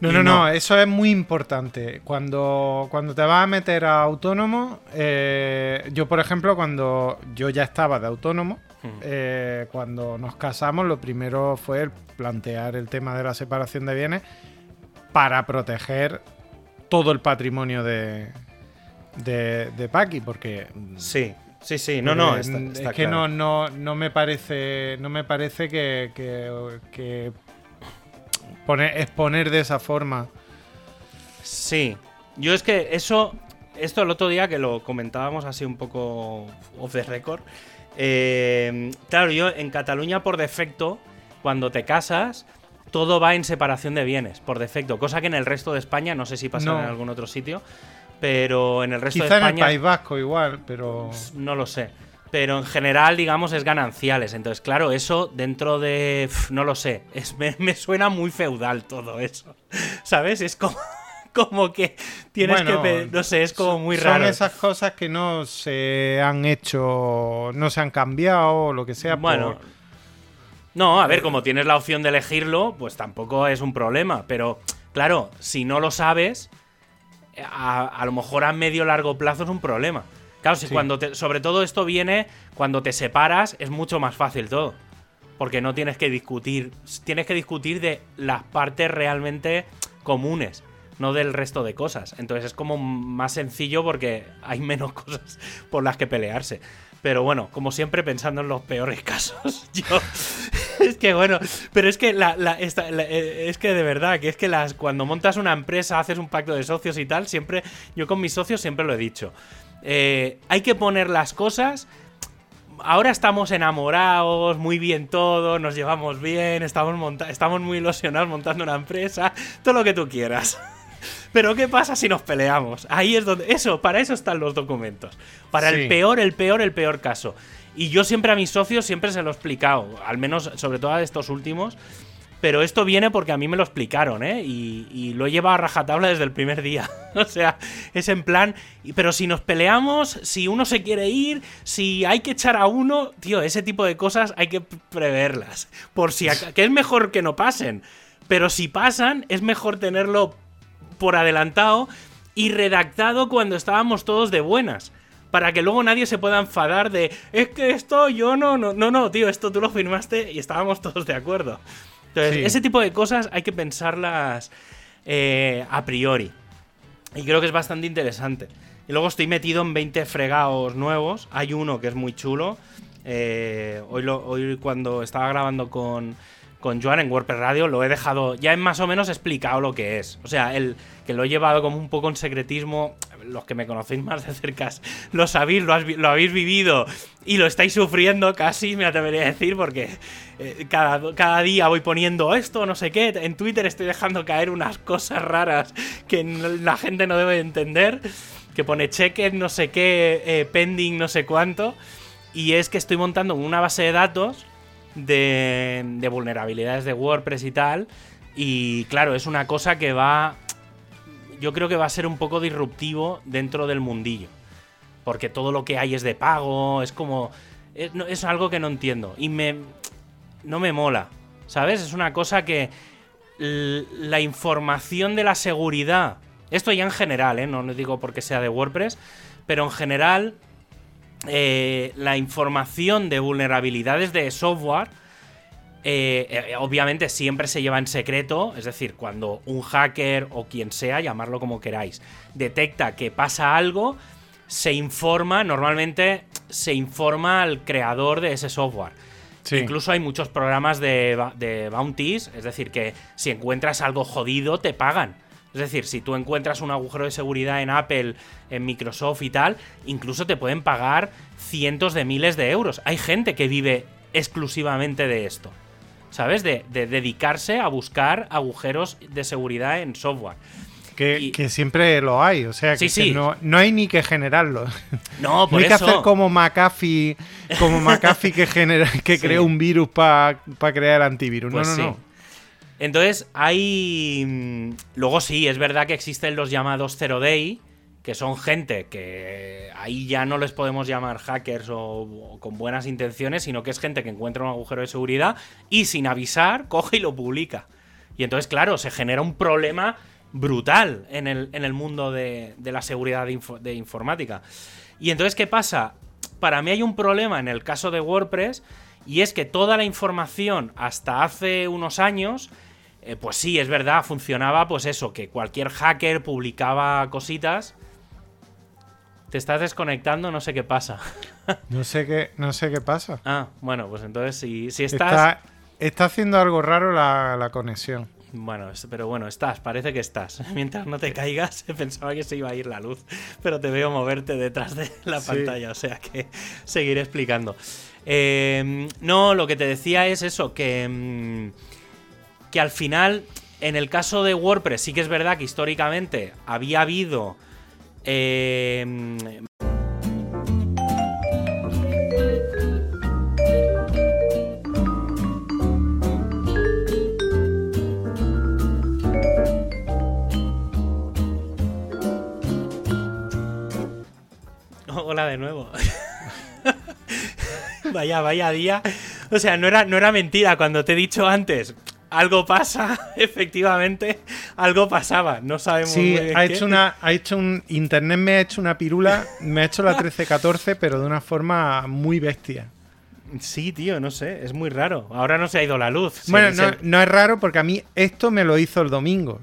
Speaker 1: No, no,
Speaker 2: no.
Speaker 1: no, eso es muy importante. Cuando, cuando te vas a meter a autónomo, eh, yo por ejemplo, cuando yo ya estaba de autónomo, eh, cuando nos casamos, lo primero fue plantear el tema de la separación de bienes para proteger todo el patrimonio de, de, de Paqui, porque
Speaker 2: Sí, sí, sí. No, no,
Speaker 1: porque
Speaker 2: está,
Speaker 1: es
Speaker 2: está
Speaker 1: que
Speaker 2: claro.
Speaker 1: no, no, no me parece no me parece que, que- que poner, exponer de esa forma
Speaker 2: Sí. Yo es que eso. Esto el otro día que lo comentábamos así un poco off the record. eh, claro, yo en Cataluña por defecto, cuando te casas, todo va en separación de bienes, por defecto. Cosa que en el resto de España, no sé si pasa
Speaker 1: No.
Speaker 2: en algún otro sitio, pero en el resto
Speaker 1: Quizá
Speaker 2: de
Speaker 1: en el
Speaker 2: España.
Speaker 1: País Vasco igual, pero
Speaker 2: No lo sé. Pero en general, digamos, es gananciales. Entonces, claro, eso dentro de. no lo sé. Es, me, me suena muy feudal todo eso. ¿Sabes? Es como, como que tienes
Speaker 1: Bueno,
Speaker 2: que. No sé, es como muy
Speaker 1: son
Speaker 2: raro.
Speaker 1: esas cosas que no se han hecho, no se han cambiado o lo que sea.
Speaker 2: Bueno.
Speaker 1: por-
Speaker 2: No, a ver, como tienes la opción de elegirlo, pues tampoco es un problema. Pero, claro, si no lo sabes, a, a lo mejor a medio largo plazo es un problema. Claro, si
Speaker 1: Sí.
Speaker 2: cuando te, sobre todo esto viene cuando te separas, es mucho más fácil todo. Porque no tienes que discutir. Tienes que discutir de las partes realmente comunes, no del resto de cosas. Entonces es como más sencillo porque hay menos cosas por las que pelearse. Pero bueno, como siempre pensando en los peores casos. Yo. Es que bueno, pero es que la, la- esta- eh, es que de verdad, que es que las cuando montas una empresa, haces un pacto de socios y tal, siempre, yo con mis socios siempre lo he dicho. Eh, hay que poner las cosas ahora estamos enamorados, muy bien todo, nos llevamos bien, estamos, monta- estamos muy ilusionados montando una empresa, todo lo que tú quieras. Pero ¿qué pasa si nos peleamos? Ahí es donde... Eso, para eso están los documentos. Para
Speaker 1: Sí.
Speaker 2: el peor, el peor, el peor caso. Y yo siempre a mis socios siempre se lo he explicado, al menos sobre todo a estos últimos, Pero esto viene porque a mí me lo explicaron, ¿eh? Y, lo he llevado a rajatabla desde el primer día. o sea, es en plan. Pero si nos peleamos, si uno se quiere ir, si hay que echar a uno, tío, ese tipo de cosas hay que preverlas. Por si. que es mejor que no pasen. Pero si pasan, es mejor tenerlo por adelantado y redactado cuando estábamos todos de buenas. Para que luego nadie se pueda enfadar de, es que esto yo no, no, no, no, tío, esto tú lo firmaste y estábamos todos de acuerdo. Entonces, ese tipo de cosas hay que pensarlas eh, a priori. Y creo que es bastante interesante. Y luego estoy metido en 20 fregados nuevos. Hay uno que es muy chulo. Eh, hoy, hoy cuando estaba grabando con, con Joan en WordPress Radio lo he dejado, ya he más o menos explicado lo que es. O sea, el que lo he llevado como un poco en secretismo, los que me conocéis más de cerca lo sabéis, lo, lo habéis vivido y lo estáis sufriendo casi, me atrevería a decir, porque eh, cada, día voy poniendo esto, no sé qué. En Twitter estoy dejando caer unas cosas raras que la gente no debe entender. Que pone checked no sé qué, eh, pending no sé cuánto. Y es que estoy montando una base de datos de, de vulnerabilidades de WordPress y tal. Y claro, es una cosa que va. Yo creo que va a ser un poco disruptivo dentro del mundillo. Porque todo lo que hay es de pago, es como. Es, algo que no entiendo. Y me. No me mola. ¿Sabes? Es una cosa que. La información de la seguridad. Esto ya en general, ¿eh? No lo digo porque sea de WordPress. Pero en general, eh, la información de vulnerabilidades de software, eh, eh, obviamente siempre se lleva en secreto, es decir, cuando un hacker o quien sea, llamarlo como queráis, detecta que pasa algo, se informa, normalmente se informa al creador de ese software. Incluso hay muchos programas de, de bounties, es decir, que si encuentras algo jodido, te pagan. Es decir, si tú encuentras un agujero de seguridad en Apple, en Microsoft y tal, incluso te pueden pagar cientos de miles de euros. Hay gente que vive exclusivamente de esto. ¿Sabes? De, dedicarse a buscar agujeros de seguridad en software.
Speaker 1: Que, siempre lo hay, o sea, que, no, hay ni que generarlo.
Speaker 2: No, por
Speaker 1: no hay
Speaker 2: que
Speaker 1: hacer como McAfee, como McAfee que, genera, que crea un virus para crear antivirus. no, pues no, no.
Speaker 2: Entonces, hay. Mm, luego sí, es verdad que existen los llamados Zero Day, que son gente que ahí ya no les podemos llamar hackers o, con buenas intenciones, sino que es gente que encuentra un agujero de seguridad y sin avisar coge y lo publica. Y entonces, claro, se genera un problema brutal en el, en el mundo de, la seguridad de informática. Y entonces, ¿qué pasa? Para mí hay un problema en el caso de WordPress y es que toda la información hasta hace unos años eh, pues sí, es verdad, funcionaba pues eso, que cualquier hacker publicaba cositas. Te estás desconectando, no sé qué pasa.
Speaker 1: no sé qué, no sé qué pasa.
Speaker 2: Ah, bueno, pues entonces si, si estás...
Speaker 1: Está, haciendo algo raro la, conexión.
Speaker 2: Bueno, pero bueno, estás, parece que estás. Mientras no te caigas, pensaba que se iba a ir la luz, pero te veo moverte detrás de la pantalla, o sea que seguiré explicando. Eh, no, lo que te decía es eso, que... Mm, que al final, en el caso de WordPress, sí que es verdad que históricamente había habido... Em, Hola de nuevo. vaya, vaya día. O sea, no era, no era mentira cuando te he dicho antes algo pasa, efectivamente, algo pasaba. No sabemos
Speaker 1: sí, ha hecho una ha hecho un internet me ha hecho una pirula, me ha hecho la 1314, pero de una forma muy bestia.
Speaker 2: Sí, tío, no sé, es muy raro. Ahora no se ha ido la luz.
Speaker 1: Bueno, no, no, es raro porque a mí esto me lo hizo el domingo.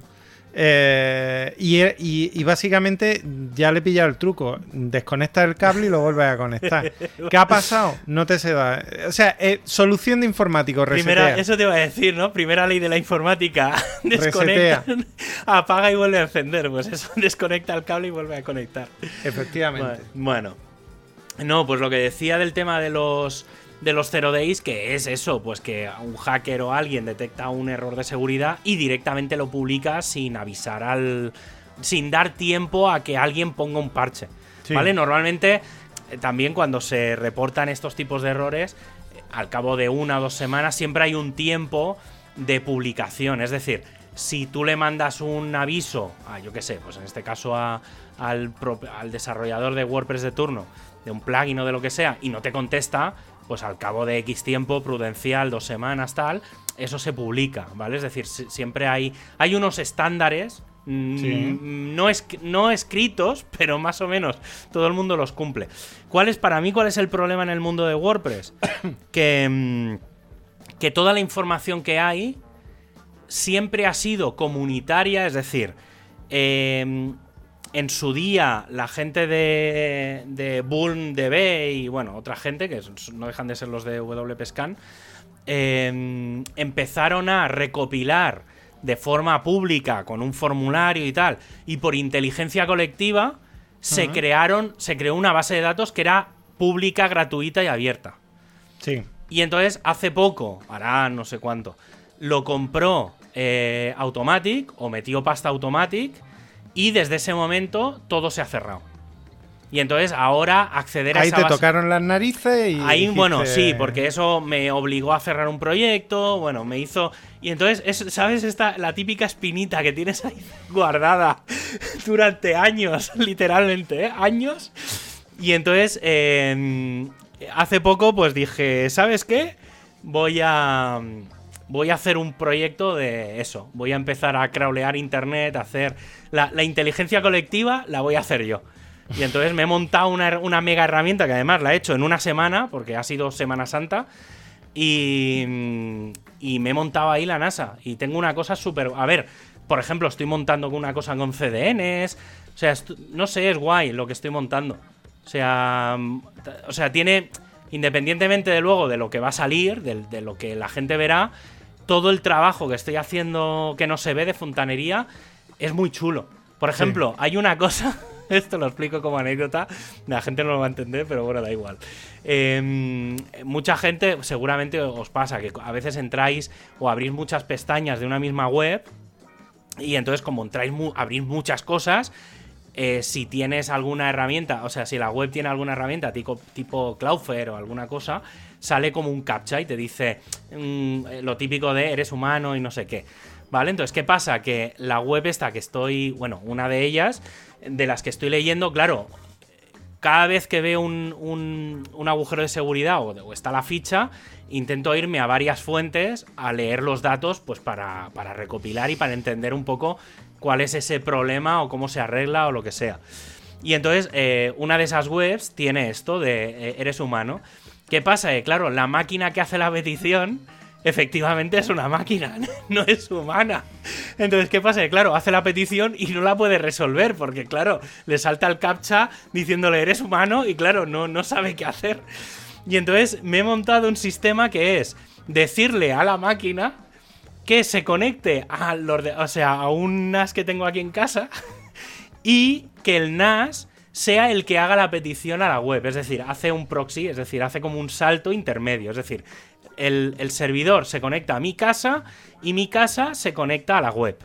Speaker 1: Eh, y, básicamente ya le he pillado el truco. Desconecta el cable y lo vuelves a conectar. ¿Qué ha pasado? No te se da. O sea, eh, solución de informático,
Speaker 2: Primera, eso te iba a decir, ¿no? Primera ley de la informática. Desconecta, apaga y vuelve a encender. Pues eso, desconecta el cable y vuelve a conectar.
Speaker 1: Efectivamente.
Speaker 2: bueno. No, pues lo que decía del tema de los de los Zero Days, que es eso, pues que un hacker o alguien detecta un error de seguridad y directamente lo publica sin avisar al. sin dar tiempo a que alguien ponga un parche. ¿Vale? Normalmente, eh, también cuando se reportan estos tipos de errores, eh, al cabo de una o dos semanas, siempre hay un tiempo de publicación. Es decir, si tú le mandas un aviso a, yo qué sé, pues en este caso a, al, al desarrollador de WordPress de turno, de un plugin o de lo que sea, y no te contesta, pues al cabo de X tiempo, prudencial, dos semanas, tal, eso se publica, ¿vale? Es decir, siempre hay, hay unos estándares Mm, no, es, no escritos, pero más o menos todo el mundo los cumple. ¿Cuál es para mí cuál es el problema en el mundo de WordPress? que, mm, que toda la información que hay siempre ha sido comunitaria, es decir, em, en su día la gente de, de DB y bueno, otra gente, que no dejan de ser los de WPScan, em, empezaron a recopilar de forma pública, con un formulario y tal, y por inteligencia colectiva, se crearon, se creó una base de datos que era pública, gratuita y abierta.
Speaker 1: Sí.
Speaker 2: Y entonces, hace poco, hará no sé cuánto, lo compró eh, Automatic o metió pasta Automatic y desde ese momento todo se ha cerrado. Y entonces ahora acceder a
Speaker 1: Ahí te tocaron las narices y.
Speaker 2: Ahí, bueno, sí, porque eso me obligó a cerrar un proyecto, bueno, me hizo. Y entonces, ¿sabes? Esta, la típica espinita que tienes ahí guardada durante años, literalmente, ¿eh? Años. Y entonces, em, hace poco, pues dije, ¿sabes qué? Voy a. Voy a hacer un proyecto de eso. Voy a empezar a crawlear internet, a hacer. la inteligencia colectiva la voy a hacer yo. Y entonces me he montado una, mega herramienta que además la he hecho en una semana, porque ha sido Semana Santa. Y, y me he montado ahí la NASA. Y tengo una cosa súper. A ver, por ejemplo, estoy montando una cosa con CDNs. O sea, no sé, es guay lo que estoy montando. O sea, o sea, tiene. Independientemente de luego de lo que va a salir, de lo que la gente verá, todo el trabajo que estoy haciendo que no se ve de fontanería es muy chulo. Por ejemplo, hay una cosa Esto lo explico como anécdota. La gente no lo va a entender, pero bueno, da igual. Em, mucha gente, seguramente os pasa que a veces entráis o abrís muchas pestañas de una misma web. Y entonces, como entráis, abrís muchas cosas. Eh, si tienes alguna herramienta, o sea, si la web tiene alguna herramienta tipo, tipo Cloudflare o alguna cosa, sale como un captcha y te dice mm, lo típico de eres humano y no sé qué. ¿Vale? Entonces, ¿qué pasa? Que la web esta que estoy, bueno, una de ellas, de las que estoy leyendo, claro, cada vez que veo un, agujero de seguridad o, está la ficha, intento irme a varias fuentes a leer los datos, pues para, recopilar y para entender un poco cuál es ese problema o cómo se arregla o lo que sea. Y entonces, eh, una de esas webs tiene esto de eh, eres humano. ¿Qué pasa? claro, la máquina que hace la petición efectivamente es una máquina, no es humana. Entonces, ¿qué pasa? Claro, hace la petición y no la puede resolver, porque claro, le salta el captcha diciéndole eres humano y claro, no, no sabe qué hacer. Y entonces me he montado un sistema que es decirle a la máquina que se conecte a, o sea, a un NAS que tengo aquí en casa y que el NAS sea el que haga la petición a la web. Es decir, hace un proxy, es decir, hace como un salto intermedio. Es decir, el, servidor se conecta a mi casa y mi casa se conecta a la web,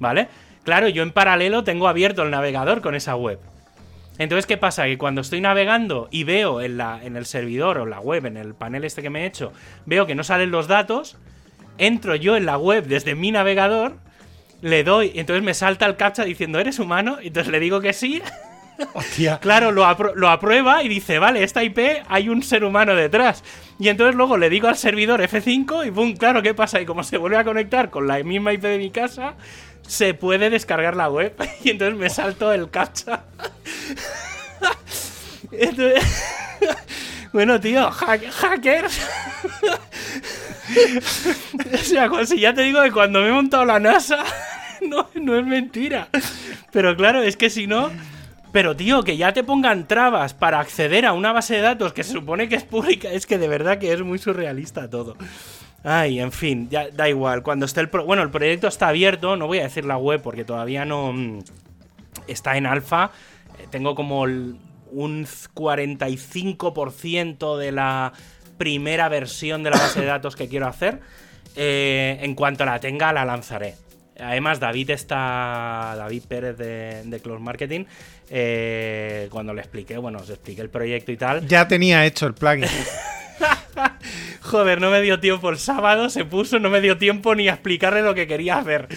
Speaker 2: ¿vale? Claro, yo en paralelo tengo abierto el navegador con esa web. Entonces, ¿qué pasa? Que cuando estoy navegando y veo en, la, en el servidor o la web, en el panel este que me he hecho, veo que no salen los datos, entro yo en la web desde mi navegador, le doy, entonces me salta el captcha diciendo, ¿eres humano? Y entonces le digo que sí. Claro, lo, aprueba y dice, vale, esta IP hay un ser humano detrás. Y entonces luego le digo al servidor F5 y ¡pum! Claro, ¿qué pasa? Y como se vuelve a conectar con la misma IP de mi casa, se puede descargar la web. Y entonces me salto el captcha. bueno, tío, hackers. o sea, si ya te digo que cuando me he montado la NASA, no, no es mentira. Pero claro, es que si no pero, tío, que ya te pongan trabas para acceder a una base de datos que se supone que es pública, es que de verdad que es muy surrealista todo. Ay, en fin, da igual. Cuando esté el. bueno, el proyecto está abierto, no voy a decir la web porque todavía no. Mm, está en alfa. Eh, tengo como un 45% de la primera versión de la base de datos que quiero hacer. Eh, en cuanto la tenga, la lanzaré. Además, David está. David Pérez de, de Close Marketing. Eh, cuando le expliqué, bueno, os expliqué el proyecto y tal.
Speaker 1: Ya tenía hecho el plugin.
Speaker 2: Joder, no me dio tiempo el sábado, se puso, no me dio tiempo ni a explicarle lo que quería hacer.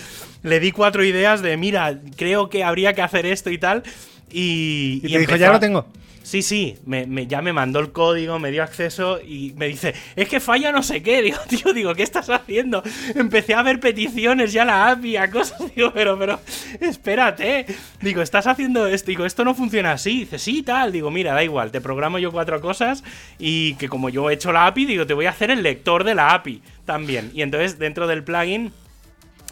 Speaker 2: Le di cuatro ideas de, mira, creo que habría que hacer esto y tal. Y,
Speaker 1: y, te dijo, ya lo tengo.
Speaker 2: Sí, sí, me, ya me mandó el código, me dio acceso y me dice, es que falla no sé qué. Digo, tío, digo, ¿qué estás haciendo? Empecé a ver peticiones ya la API, a cosas. Digo, pero, pero, espérate. Digo, estás haciendo esto. Digo, esto no funciona así. Dice, sí, tal. Digo, mira, da igual, te programo yo cuatro cosas y que como yo he hecho la API, digo, te voy a hacer el lector de la API también. Y entonces, dentro del plugin,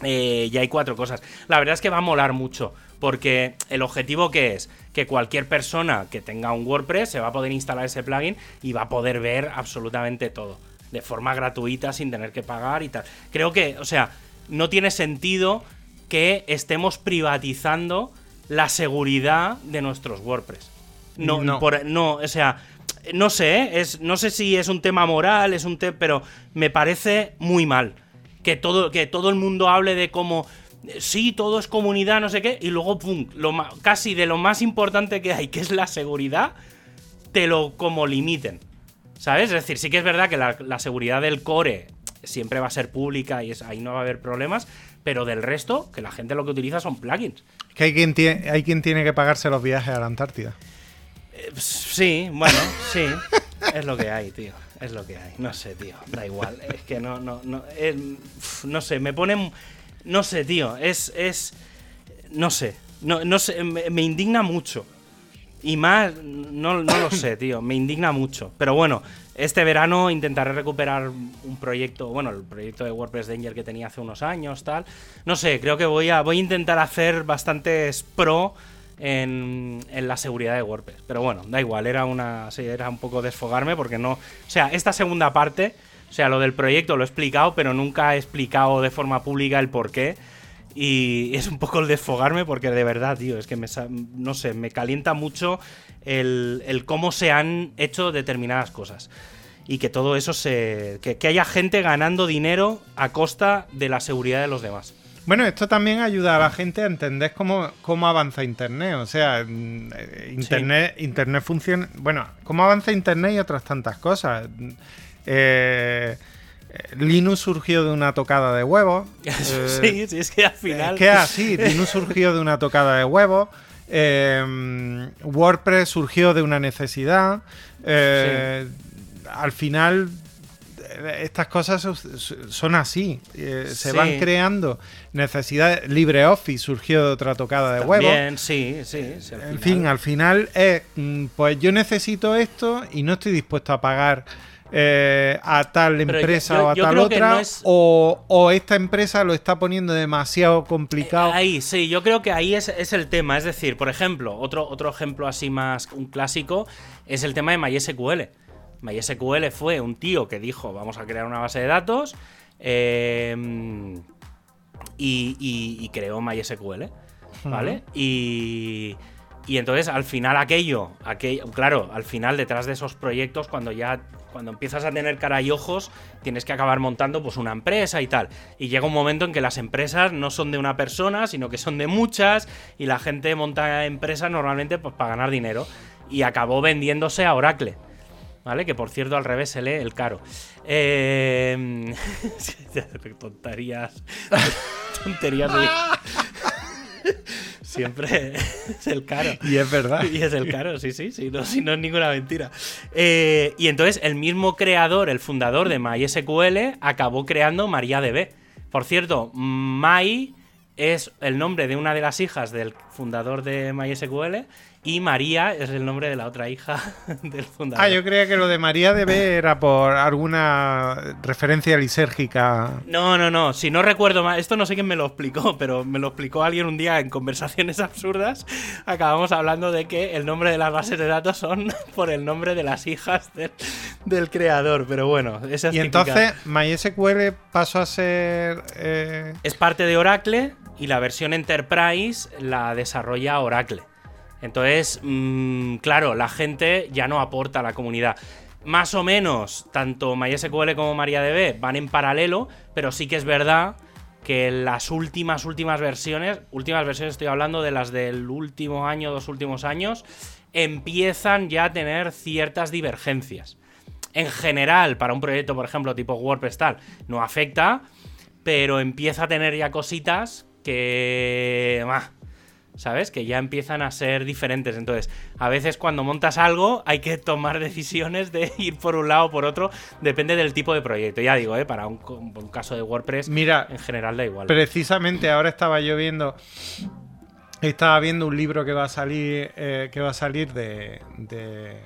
Speaker 2: eh, ya hay cuatro cosas. La verdad es que va a molar mucho. Porque el objetivo que es que cualquier persona que tenga un WordPress se va a poder instalar ese plugin y va a poder ver absolutamente todo. De forma gratuita, sin tener que pagar y tal. Creo que, o sea, no tiene sentido que estemos privatizando la seguridad de nuestros WordPress. No, no. no o sea, no sé, es, no sé si es un tema moral, es un tema, pero me parece muy mal que todo, que todo el mundo hable de cómo sí, todo es comunidad, no sé qué, y luego, pum, lo casi de lo más importante que hay, que es la seguridad, te lo como limiten. ¿Sabes? Es decir, sí que es verdad que la, seguridad del core siempre va a ser pública y ahí no va a haber problemas, pero del resto, que la gente lo que utiliza son plugins.
Speaker 1: Es que hay quien, tiene, hay quien tiene que pagarse los viajes a la Antártida.
Speaker 2: Eh, sí, bueno, sí. es lo que hay, tío. Es lo que hay. No sé, tío. Da igual. Es que no, no, no. Eh, no sé, me ponen no sé, tío. Es. es no sé. No, no sé. Me, indigna mucho. Y más. No, no lo sé, tío. Me indigna mucho. Pero bueno, este verano intentaré recuperar un proyecto. Bueno, el proyecto de WordPress Danger que tenía hace unos años, tal. No sé, creo que voy a, voy a intentar hacer bastantes pro. En, en, la seguridad de WordPress. Pero bueno, da igual, era una. Sí, era un poco desfogarme porque no. O sea, esta segunda parte o sea, lo del proyecto lo he explicado, pero nunca he explicado de forma pública el por qué. Y es un poco el desfogarme porque de verdad, tío, es que me, no sé, me calienta mucho el, cómo se han hecho determinadas cosas. Y que todo eso se. Que, haya gente ganando dinero a costa de la seguridad de los demás.
Speaker 1: Bueno, esto también ayuda a la gente a entender cómo, cómo avanza Internet. O sea, mm, eh, Internet, Internet funciona. Bueno, cómo avanza Internet y otras tantas cosas. Eh, Linux surgió de una tocada de huevos.
Speaker 2: sí, sí, es que al final.
Speaker 1: Es que así, Linux surgió de una tocada de huevos. Eh, WordPress surgió de una necesidad. Eh, al final, estas cosas son así. se van creando necesidades. LibreOffice surgió de otra tocada de huevos.
Speaker 2: Bien, sí, sí.
Speaker 1: en fin, al final es. Mm, pues yo necesito esto y no estoy dispuesto a pagar eh, a tal empresa o a tal otra, o, esta empresa lo está poniendo demasiado complicado.
Speaker 2: Eh, ahí, sí, yo creo que ahí es, el tema. Es decir, por ejemplo, otro, otro ejemplo así más, un clásico, es el tema de MySQL. MySQL fue un tío que dijo, vamos a crear una base de datos, em, y, y, creó MySQL, ¿vale? Y... Y entonces al final aquello, aquello, claro, al final detrás de esos proyectos, cuando ya cuando empiezas a tener cara y ojos, tienes que acabar montando pues una empresa y tal. Y llega un momento en que las empresas no son de una persona, sino que son de muchas, y la gente monta empresas normalmente pues, para ganar dinero. Y acabó vendiéndose a Oracle. ¿Vale? Que por cierto al revés se lee el caro. Eh... tonterías. tonterías. Siempre es el caro.
Speaker 1: Y es verdad.
Speaker 2: Y es el caro, sí, sí, sí, no, no es ninguna mentira. Eh, y entonces el mismo creador, el fundador de MySQL, acabó creando MariaDB. Por cierto, My es el nombre de una de las hijas del fundador de MySQL y María es el nombre de la otra hija del fundador.
Speaker 1: Ah, yo creía que lo de María debe era por alguna referencia lisérgica.
Speaker 2: No, no, no. Si no recuerdo mal, esto no sé quién me lo explicó, pero me lo explicó alguien un día en conversaciones absurdas. Acabamos hablando de que el nombre de las bases de datos son por el nombre de las hijas del, creador. Pero bueno, esa es
Speaker 1: Y entonces MySQL pasó a ser. Eh,
Speaker 2: es parte de Oracle y la versión Enterprise la desarrolla Oracle. Entonces, mm, claro, la gente ya no aporta a la comunidad. Más o menos, tanto MySQL como MariaDB van en paralelo, pero sí que es verdad que las últimas, últimas versiones, últimas versiones estoy hablando de las del último año, dos últimos años, empiezan ya a tener ciertas divergencias. en general, para un proyecto, por ejemplo, tipo WordPress tal, no afecta, pero empieza a tener ya cositas que... ah, ¿Sabes? Que ya empiezan a ser diferentes. Entonces, a veces cuando montas algo hay que tomar decisiones de ir por un lado o por otro. Depende del tipo de proyecto. Ya digo, ¿eh? para un, un caso de WordPress,
Speaker 1: Mira,
Speaker 2: en general da igual.
Speaker 1: Precisamente ahora estaba yo viendo. Estaba viendo un libro que va a salir. eh, que va a salir de. de,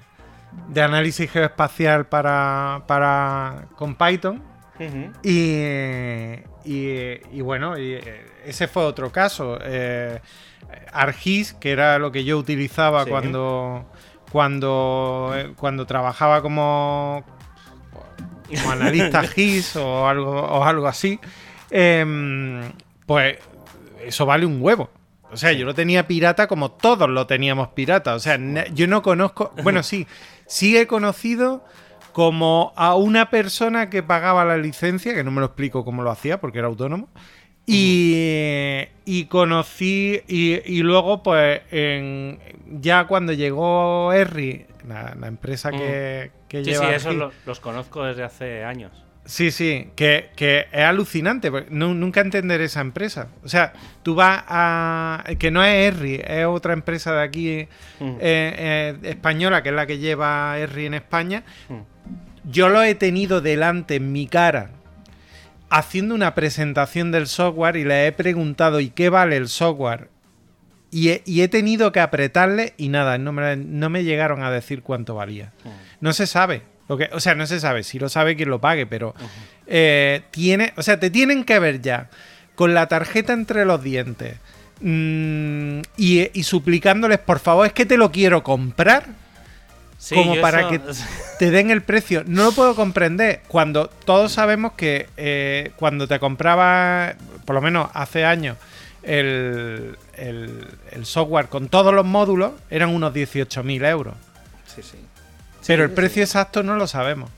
Speaker 1: de análisis geoespacial para. para. con Python. Y, y, y bueno, y, eh, ese fue otro caso. Eh, ArcGIS, que era lo que yo utilizaba
Speaker 2: Sí.
Speaker 1: cuando, cuando, eh, cuando trabajaba como, como analista GIS o algo, o algo así, em, pues eso vale un huevo. O sea, yo lo tenía pirata como todos lo teníamos pirata. O sea, yo no conozco. Bueno, sí, sí he conocido como a una persona que pagaba la licencia, que no me lo explico cómo lo hacía porque era autónomo. Y, y conocí, y, y luego, pues, en- ya cuando llegó Erri, la, la empresa que, que
Speaker 2: Sí, sí,
Speaker 1: lleva.
Speaker 2: esos
Speaker 1: Argis-
Speaker 2: lo- los conozco desde hace años.
Speaker 1: Sí, sí, que, que es alucinante. porque nu- nunca entender esa empresa. O sea, tú vas a. que no es Erri, es otra empresa de aquí eh, eh, española, que es la que lleva Erri en España. Yo lo he tenido delante en mi cara haciendo una presentación del software y le he preguntado ¿y qué vale el software? Y he, y he tenido que apretarle y nada, no me, no me llegaron a decir cuánto valía. No se sabe. Lo que, o sea, no se sabe. Si lo sabe, quien lo pague, pero eh, tiene. O sea, te tienen que ver ya con la tarjeta entre los dientes mm, y, y suplicándoles, por favor, es que te lo quiero comprar
Speaker 2: Sí,
Speaker 1: como para
Speaker 2: eso-
Speaker 1: que te den el precio. No lo puedo comprender. Cuando todos sabemos que eh, cuando te compraba, por lo menos hace años, el, el- el software con todos los módulos eran unos 18.000 euros.
Speaker 2: Sí, sí.
Speaker 1: Pero el
Speaker 2: sí.
Speaker 1: precio exacto no lo sabemos.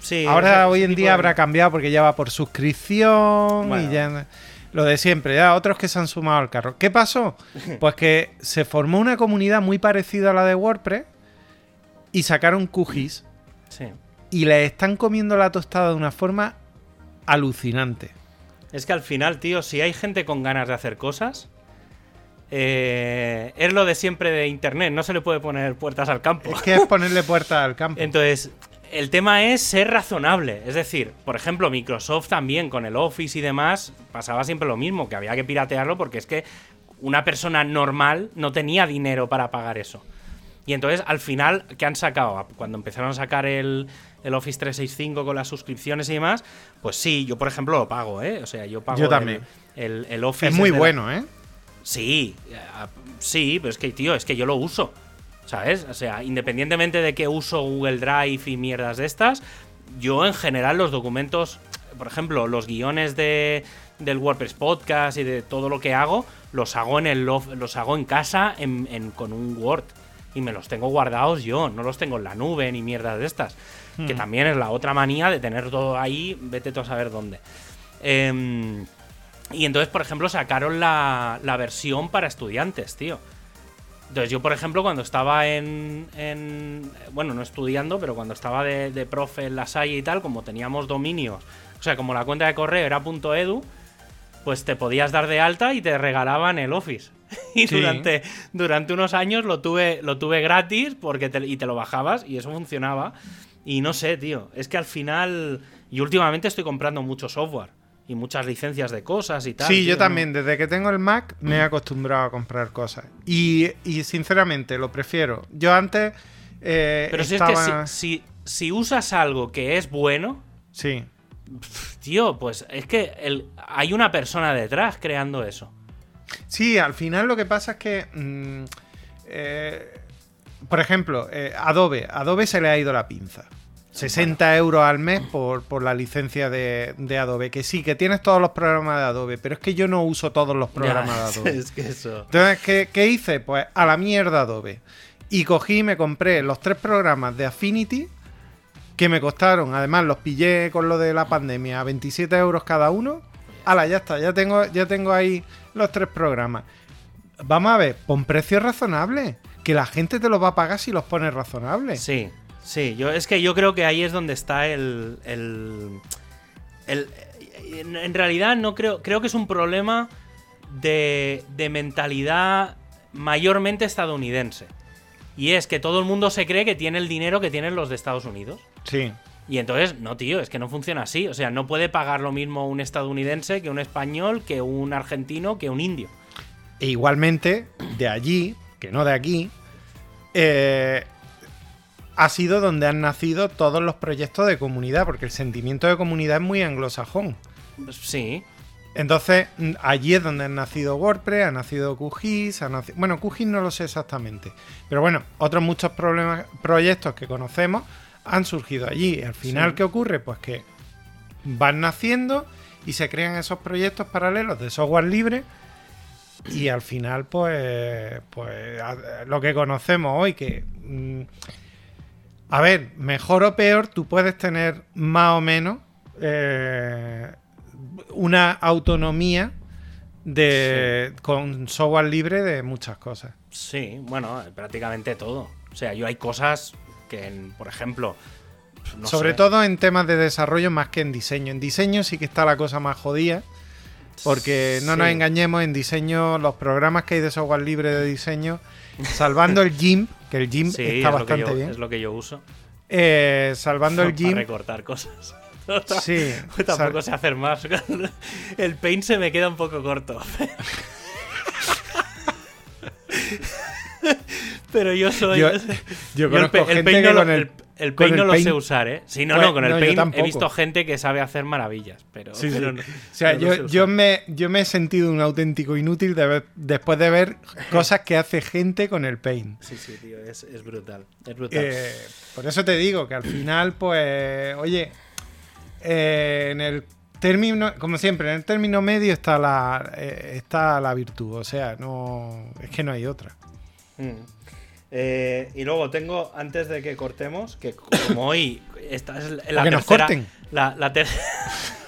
Speaker 2: Sí,
Speaker 1: Ahora
Speaker 2: ese-
Speaker 1: hoy
Speaker 2: ese
Speaker 1: en día
Speaker 2: de-
Speaker 1: habrá cambiado porque ya va por suscripción
Speaker 2: Bueno.
Speaker 1: y ya lo de siempre, ya otros que se han sumado al carro. ¿Qué pasó? Pues que se formó una comunidad muy parecida a la de WordPress y sacaron QGIS
Speaker 2: Sí.
Speaker 1: y le están comiendo la tostada de una forma alucinante.
Speaker 2: Es que al final, tío, si hay gente con ganas de hacer cosas, eh, es lo de siempre de Internet, no se le puede poner puertas al campo.
Speaker 1: Es que es ponerle puerta al campo.
Speaker 2: Entonces, el tema es ser razonable. Es decir, por ejemplo, Microsoft también con el Office y demás pasaba siempre lo mismo, que había que piratearlo porque es que una persona normal no tenía dinero para pagar eso. Y entonces, al final, ¿qué han sacado? Cuando empezaron a sacar el, el Office 365 con las suscripciones y demás, pues sí, yo por ejemplo lo pago, ¿eh? O sea, yo pago
Speaker 1: Yo
Speaker 2: el-
Speaker 1: también.
Speaker 2: El, el Office.
Speaker 1: es muy bueno, ¿eh?
Speaker 2: Sí, eh, sí, pero es que, tío, es que yo lo uso. ¿Sabes? O sea, independientemente de que uso Google Drive y mierdas de estas, yo en general los documentos, por ejemplo, los guiones de, del WordPress Podcast y de todo lo que hago, los hago en el los hago en casa en- en- con un Word. Y me los tengo guardados yo, no los tengo en la nube ni mierdas de estas. Que también es la otra manía de tener todo ahí, vete tú a saber dónde. Em, y entonces, por ejemplo, sacaron la, la versión para estudiantes, tío. Entonces yo, por ejemplo, cuando estaba en, en- Bueno, no estudiando, pero cuando estaba de, de profe en la Salle y tal, como teníamos dominios, o sea, como la cuenta de correo era .edu, pues te podías dar de alta y te regalaban el Office. Y
Speaker 1: Sí.
Speaker 2: durante, durante unos años lo tuve, lo tuve gratis porque te, y te lo bajabas y eso funcionaba. Y no sé, tío, es que al final... Y últimamente estoy comprando mucho software y muchas licencias de cosas y tal.
Speaker 1: Sí,
Speaker 2: tío,
Speaker 1: yo
Speaker 2: ¿no?
Speaker 1: también. Desde que tengo el Mac me he acostumbrado a comprar cosas. Y, y sinceramente lo prefiero. Yo antes. eh,
Speaker 2: Pero si es
Speaker 1: estaba-
Speaker 2: que si, si, si usas algo que es bueno,
Speaker 1: Sí.
Speaker 2: Tío, pues es que el, hay una persona detrás creando eso.
Speaker 1: Sí, al final lo que pasa es que. mm, eh, por ejemplo, eh, Adobe. Adobe se le ha ido la pinza. 60 euros al mes por, por la licencia de, de Adobe. Que sí, que tienes todos los programas de Adobe, pero es que yo no uso todos los programas
Speaker 2: Ya,
Speaker 1: de Adobe.
Speaker 2: es que eso.
Speaker 1: Entonces, ¿qué, qué hice? Pues a la mierda Adobe. Y cogí y me compré los tres programas de Affinity que me costaron, además los pillé con lo de la pandemia a 27 euros cada uno. Ala, ya está, ya tengo, ya tengo ahí los tres programas. Vamos a ver, pon precios razonables. Que la gente te los va a pagar si los pones razonables.
Speaker 2: Sí. Sí, yo, es que yo creo que ahí es donde está el. el, el- en, realidad no creo. Creo que es un problema de, de mentalidad mayormente estadounidense. Y es que todo el mundo se cree que tiene el dinero que tienen los de Estados Unidos.
Speaker 1: Sí.
Speaker 2: Y entonces, no, tío, es que no funciona así. O sea, no puede pagar lo mismo un estadounidense que un español, que un argentino, que un indio.
Speaker 1: E igualmente, de allí, que no de aquí, eh, ha sido donde han nacido todos los proyectos de comunidad, porque el sentimiento de comunidad es muy anglosajón.
Speaker 2: Sí,
Speaker 1: Entonces, allí es donde ha nacido WordPress, ha nacido QGIS, ha nacido... Bueno, QGIS no lo sé exactamente. Pero bueno, otros muchos problemas, proyectos que conocemos han surgido allí. Al final,
Speaker 2: Sí.
Speaker 1: ¿qué ocurre? Pues que van naciendo y se crean esos proyectos paralelos de software libre y al final, pues, pues lo que conocemos hoy, que... mm, a ver, mejor o peor, tú puedes tener más o menos eh, una autonomía de con software libre de muchas cosas.
Speaker 2: sí, bueno, prácticamente todo. O sea, yo hay cosas que, en- por ejemplo, no
Speaker 1: Sobre
Speaker 2: sé.
Speaker 1: todo en temas de desarrollo más que en diseño. En diseño sí que está la cosa más jodida. Porque no nos engañemos, en diseño, los programas que hay de software libre de diseño, salvando el GIMP, que el GIMP
Speaker 2: Sí,
Speaker 1: está
Speaker 2: es
Speaker 1: bastante
Speaker 2: yo,
Speaker 1: bien,
Speaker 2: es lo que yo uso.
Speaker 1: eh, salvando el
Speaker 2: Para
Speaker 1: GIMP,
Speaker 2: recortar cosas.
Speaker 1: sí,
Speaker 2: Tampoco sé hacer más. El paint se me queda un poco corto. Pero yo soy.
Speaker 1: Yo- yo
Speaker 2: el,
Speaker 1: conozco
Speaker 2: el
Speaker 1: gente
Speaker 2: paint
Speaker 1: que
Speaker 2: no,
Speaker 1: con el-
Speaker 2: el- el paint
Speaker 1: el
Speaker 2: no lo
Speaker 1: paint-
Speaker 2: sé usar, ¿eh? Sí, no,
Speaker 1: Pues,
Speaker 2: no, con el
Speaker 1: no,
Speaker 2: paint he visto gente que sabe hacer maravillas. Pero,
Speaker 1: Sí, sí.
Speaker 2: no-
Speaker 1: O sea,
Speaker 2: sé
Speaker 1: yo, yo, me, yo me he sentido un auténtico inútil de ver- después de ver cosas que hace gente con el Paint.
Speaker 2: Sí, sí, tío, es, es brutal. Es brutal.
Speaker 1: Eh, por eso te digo que al final, pues, oye, eh, en el término, como siempre, en el término medio está la, eh, está la virtud. O sea, no, es que no hay otra.
Speaker 2: Mm. Eh, y luego tengo, antes de que cortemos, que como hoy esta es la
Speaker 1: que nos
Speaker 2: tercera.
Speaker 1: corten.
Speaker 2: La, la ter-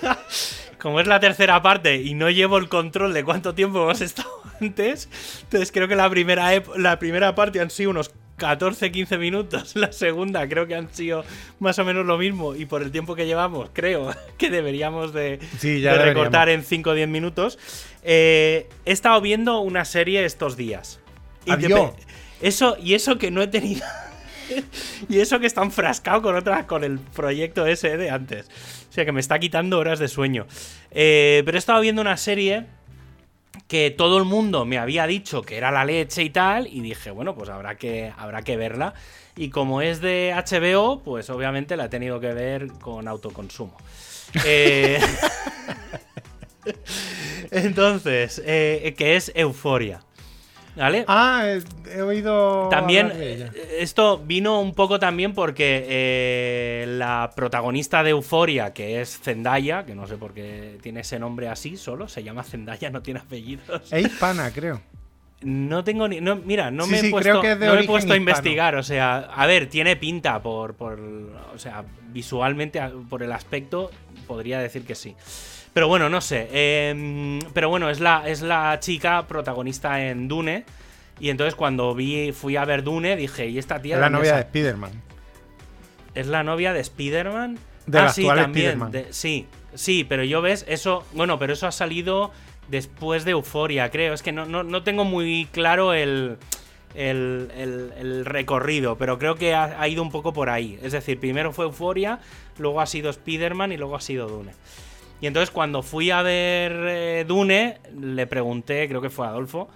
Speaker 2: como es la tercera parte y no llevo el control de cuánto tiempo hemos estado antes, entonces creo que la primera, la primera parte han sido unos 14-15 minutos. La segunda creo que han sido más o menos lo mismo. Y por el tiempo que llevamos, creo que deberíamos de,
Speaker 1: Sí, ya
Speaker 2: de
Speaker 1: deberíamos.
Speaker 2: recortar en 5 o 10 minutos. Eh, he estado viendo una serie estos días.
Speaker 1: Adiós.
Speaker 2: Eso, y eso que no he tenido. y eso que está enfrascado con otra, con el proyecto ese de antes. O sea que me está quitando horas de sueño. Eh, pero he estado viendo una serie que todo el mundo me había dicho que era la leche y tal, y dije, bueno, pues habrá que, habrá que verla. Y como es de HBO, pues obviamente la he tenido que ver con autoconsumo. Eh, Entonces, eh, que es Euforia. ¿Vale?
Speaker 1: Ah, he, oído.
Speaker 2: También,
Speaker 1: hablar de ella.
Speaker 2: eh, esto vino un poco también porque eh, la protagonista de Euforia, que es Zendaya, que no sé por qué tiene ese nombre así solo, se llama Zendaya, no tiene apellidos.
Speaker 1: Es hispana, creo.
Speaker 2: No tengo ni. No, mira, no
Speaker 1: Sí,
Speaker 2: me he
Speaker 1: sí,
Speaker 2: puesto, no he puesto a investigar. O sea, a ver, tiene pinta por. por o sea, visualmente, por el aspecto, podría decir que sí. Pero bueno, no sé. eh, pero bueno, es la, es la chica protagonista en Dune. Y entonces cuando vi, fui a ver Dune, dije, ¿y esta tía
Speaker 1: Es la novia de Spider-Man.
Speaker 2: ¿Es la novia de Spider-Man?
Speaker 1: Del
Speaker 2: ah, sí,
Speaker 1: actual
Speaker 2: también.
Speaker 1: Spider-Man.
Speaker 2: de- sí, sí, pero yo ves, eso. Bueno, pero eso ha salido después de Euforia, creo. Es que no, no, no tengo muy claro el, el, el- el recorrido, pero creo que ha, ha ido un poco por ahí. Es decir, primero fue Euforia, luego ha sido Spider-Man y luego ha sido Dune. Y entonces cuando fui a ver eh, Dune, le pregunté, creo que fue a Adolfo,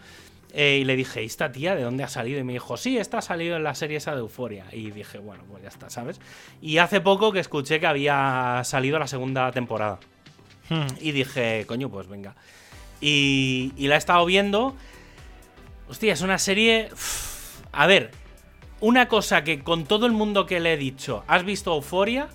Speaker 2: eh, y le dije, ¿y esta tía de dónde ha salido? Y me dijo, sí, esta ha salido en la serie esa de Euforia. Y dije, bueno, pues ya está, ¿sabes? Y hace poco que escuché que había salido la segunda temporada.
Speaker 1: Hmm.
Speaker 2: Y dije, coño, pues venga. Y, y la he estado viendo. Hostia, es una serie. A ver, una cosa que con todo el mundo que le he dicho, ¿has visto Euforia?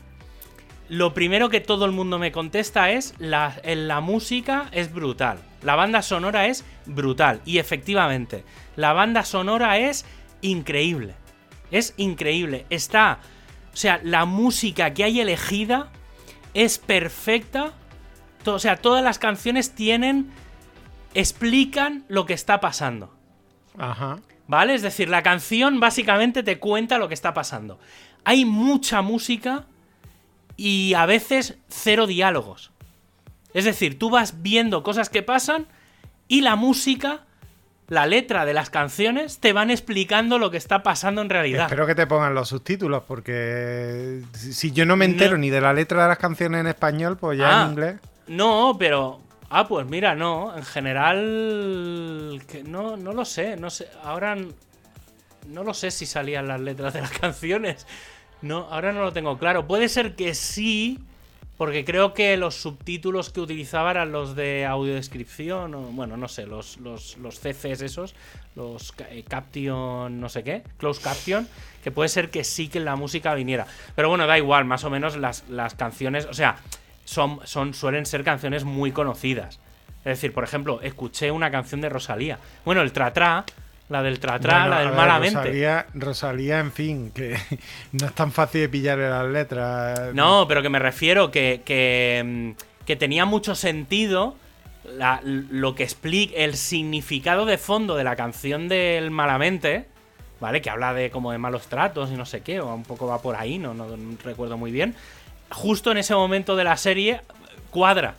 Speaker 2: Lo primero que todo el mundo me contesta es la, la música es brutal. La banda sonora es brutal. Y efectivamente, la banda sonora es increíble. Es increíble. Está. O sea, la música que hay elegida es perfecta. O sea, todas las canciones tienen. explican lo que está pasando.
Speaker 1: Ajá.
Speaker 2: ¿Vale? Es decir, la canción básicamente te cuenta lo que está pasando. Hay mucha música y a veces cero diálogos. Es decir, tú vas viendo cosas que pasan y la música, la letra de las canciones, te van explicando lo que está pasando en realidad.
Speaker 1: Espero que te pongan los subtítulos, porque si yo no me entero ni de la letra de las canciones en español, pues ya en
Speaker 2: Ah.
Speaker 1: inglés.
Speaker 2: No, pero. Ah, pues mira, no. En general. Que no, no lo sé. No sé. Ahora. No lo sé si salían las letras de las canciones. No, ahora no lo tengo claro. Puede ser que sí. Porque creo que los subtítulos que utilizaba eran los de audiodescripción. O, bueno, no sé, los, los, los CCs esos. Los eh, Caption, no sé qué. Close Caption. Que puede ser que sí que la música viniera. Pero bueno, da igual. Más o menos las, las canciones. O sea, son, son, suelen ser canciones muy conocidas. Es decir, por ejemplo, escuché una canción de Rosalía. Bueno, el Tratra, la del
Speaker 1: Bueno,
Speaker 2: la del
Speaker 1: ver,
Speaker 2: Malamente.
Speaker 1: Rosalía, Rosalía, en fin, que no es tan fácil de pillarle las letras.
Speaker 2: No, pero que me refiero que, que, mm, que tenía mucho sentido la- lo que explica el significado de fondo de la canción del Malamente, ¿vale? Que habla de como de malos tratos y no sé qué, o un poco va por ahí, no, no, no recuerdo muy bien. Justo en ese momento de la serie cuadra,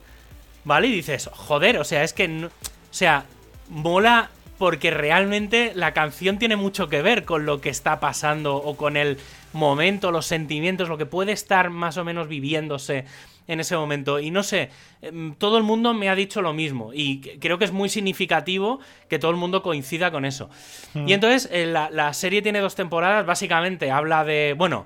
Speaker 2: ¿vale? Y dices, joder, o sea, es que, no- o sea, mola porque realmente la canción tiene mucho que ver con lo que está pasando o con el momento, los sentimientos, lo que puede estar más o menos viviéndose en ese momento. Y no sé, em, todo el mundo me ha dicho lo mismo y creo que es muy significativo que todo el mundo coincida con eso. Y entonces eh, la, la serie tiene dos temporadas, básicamente habla de, bueno,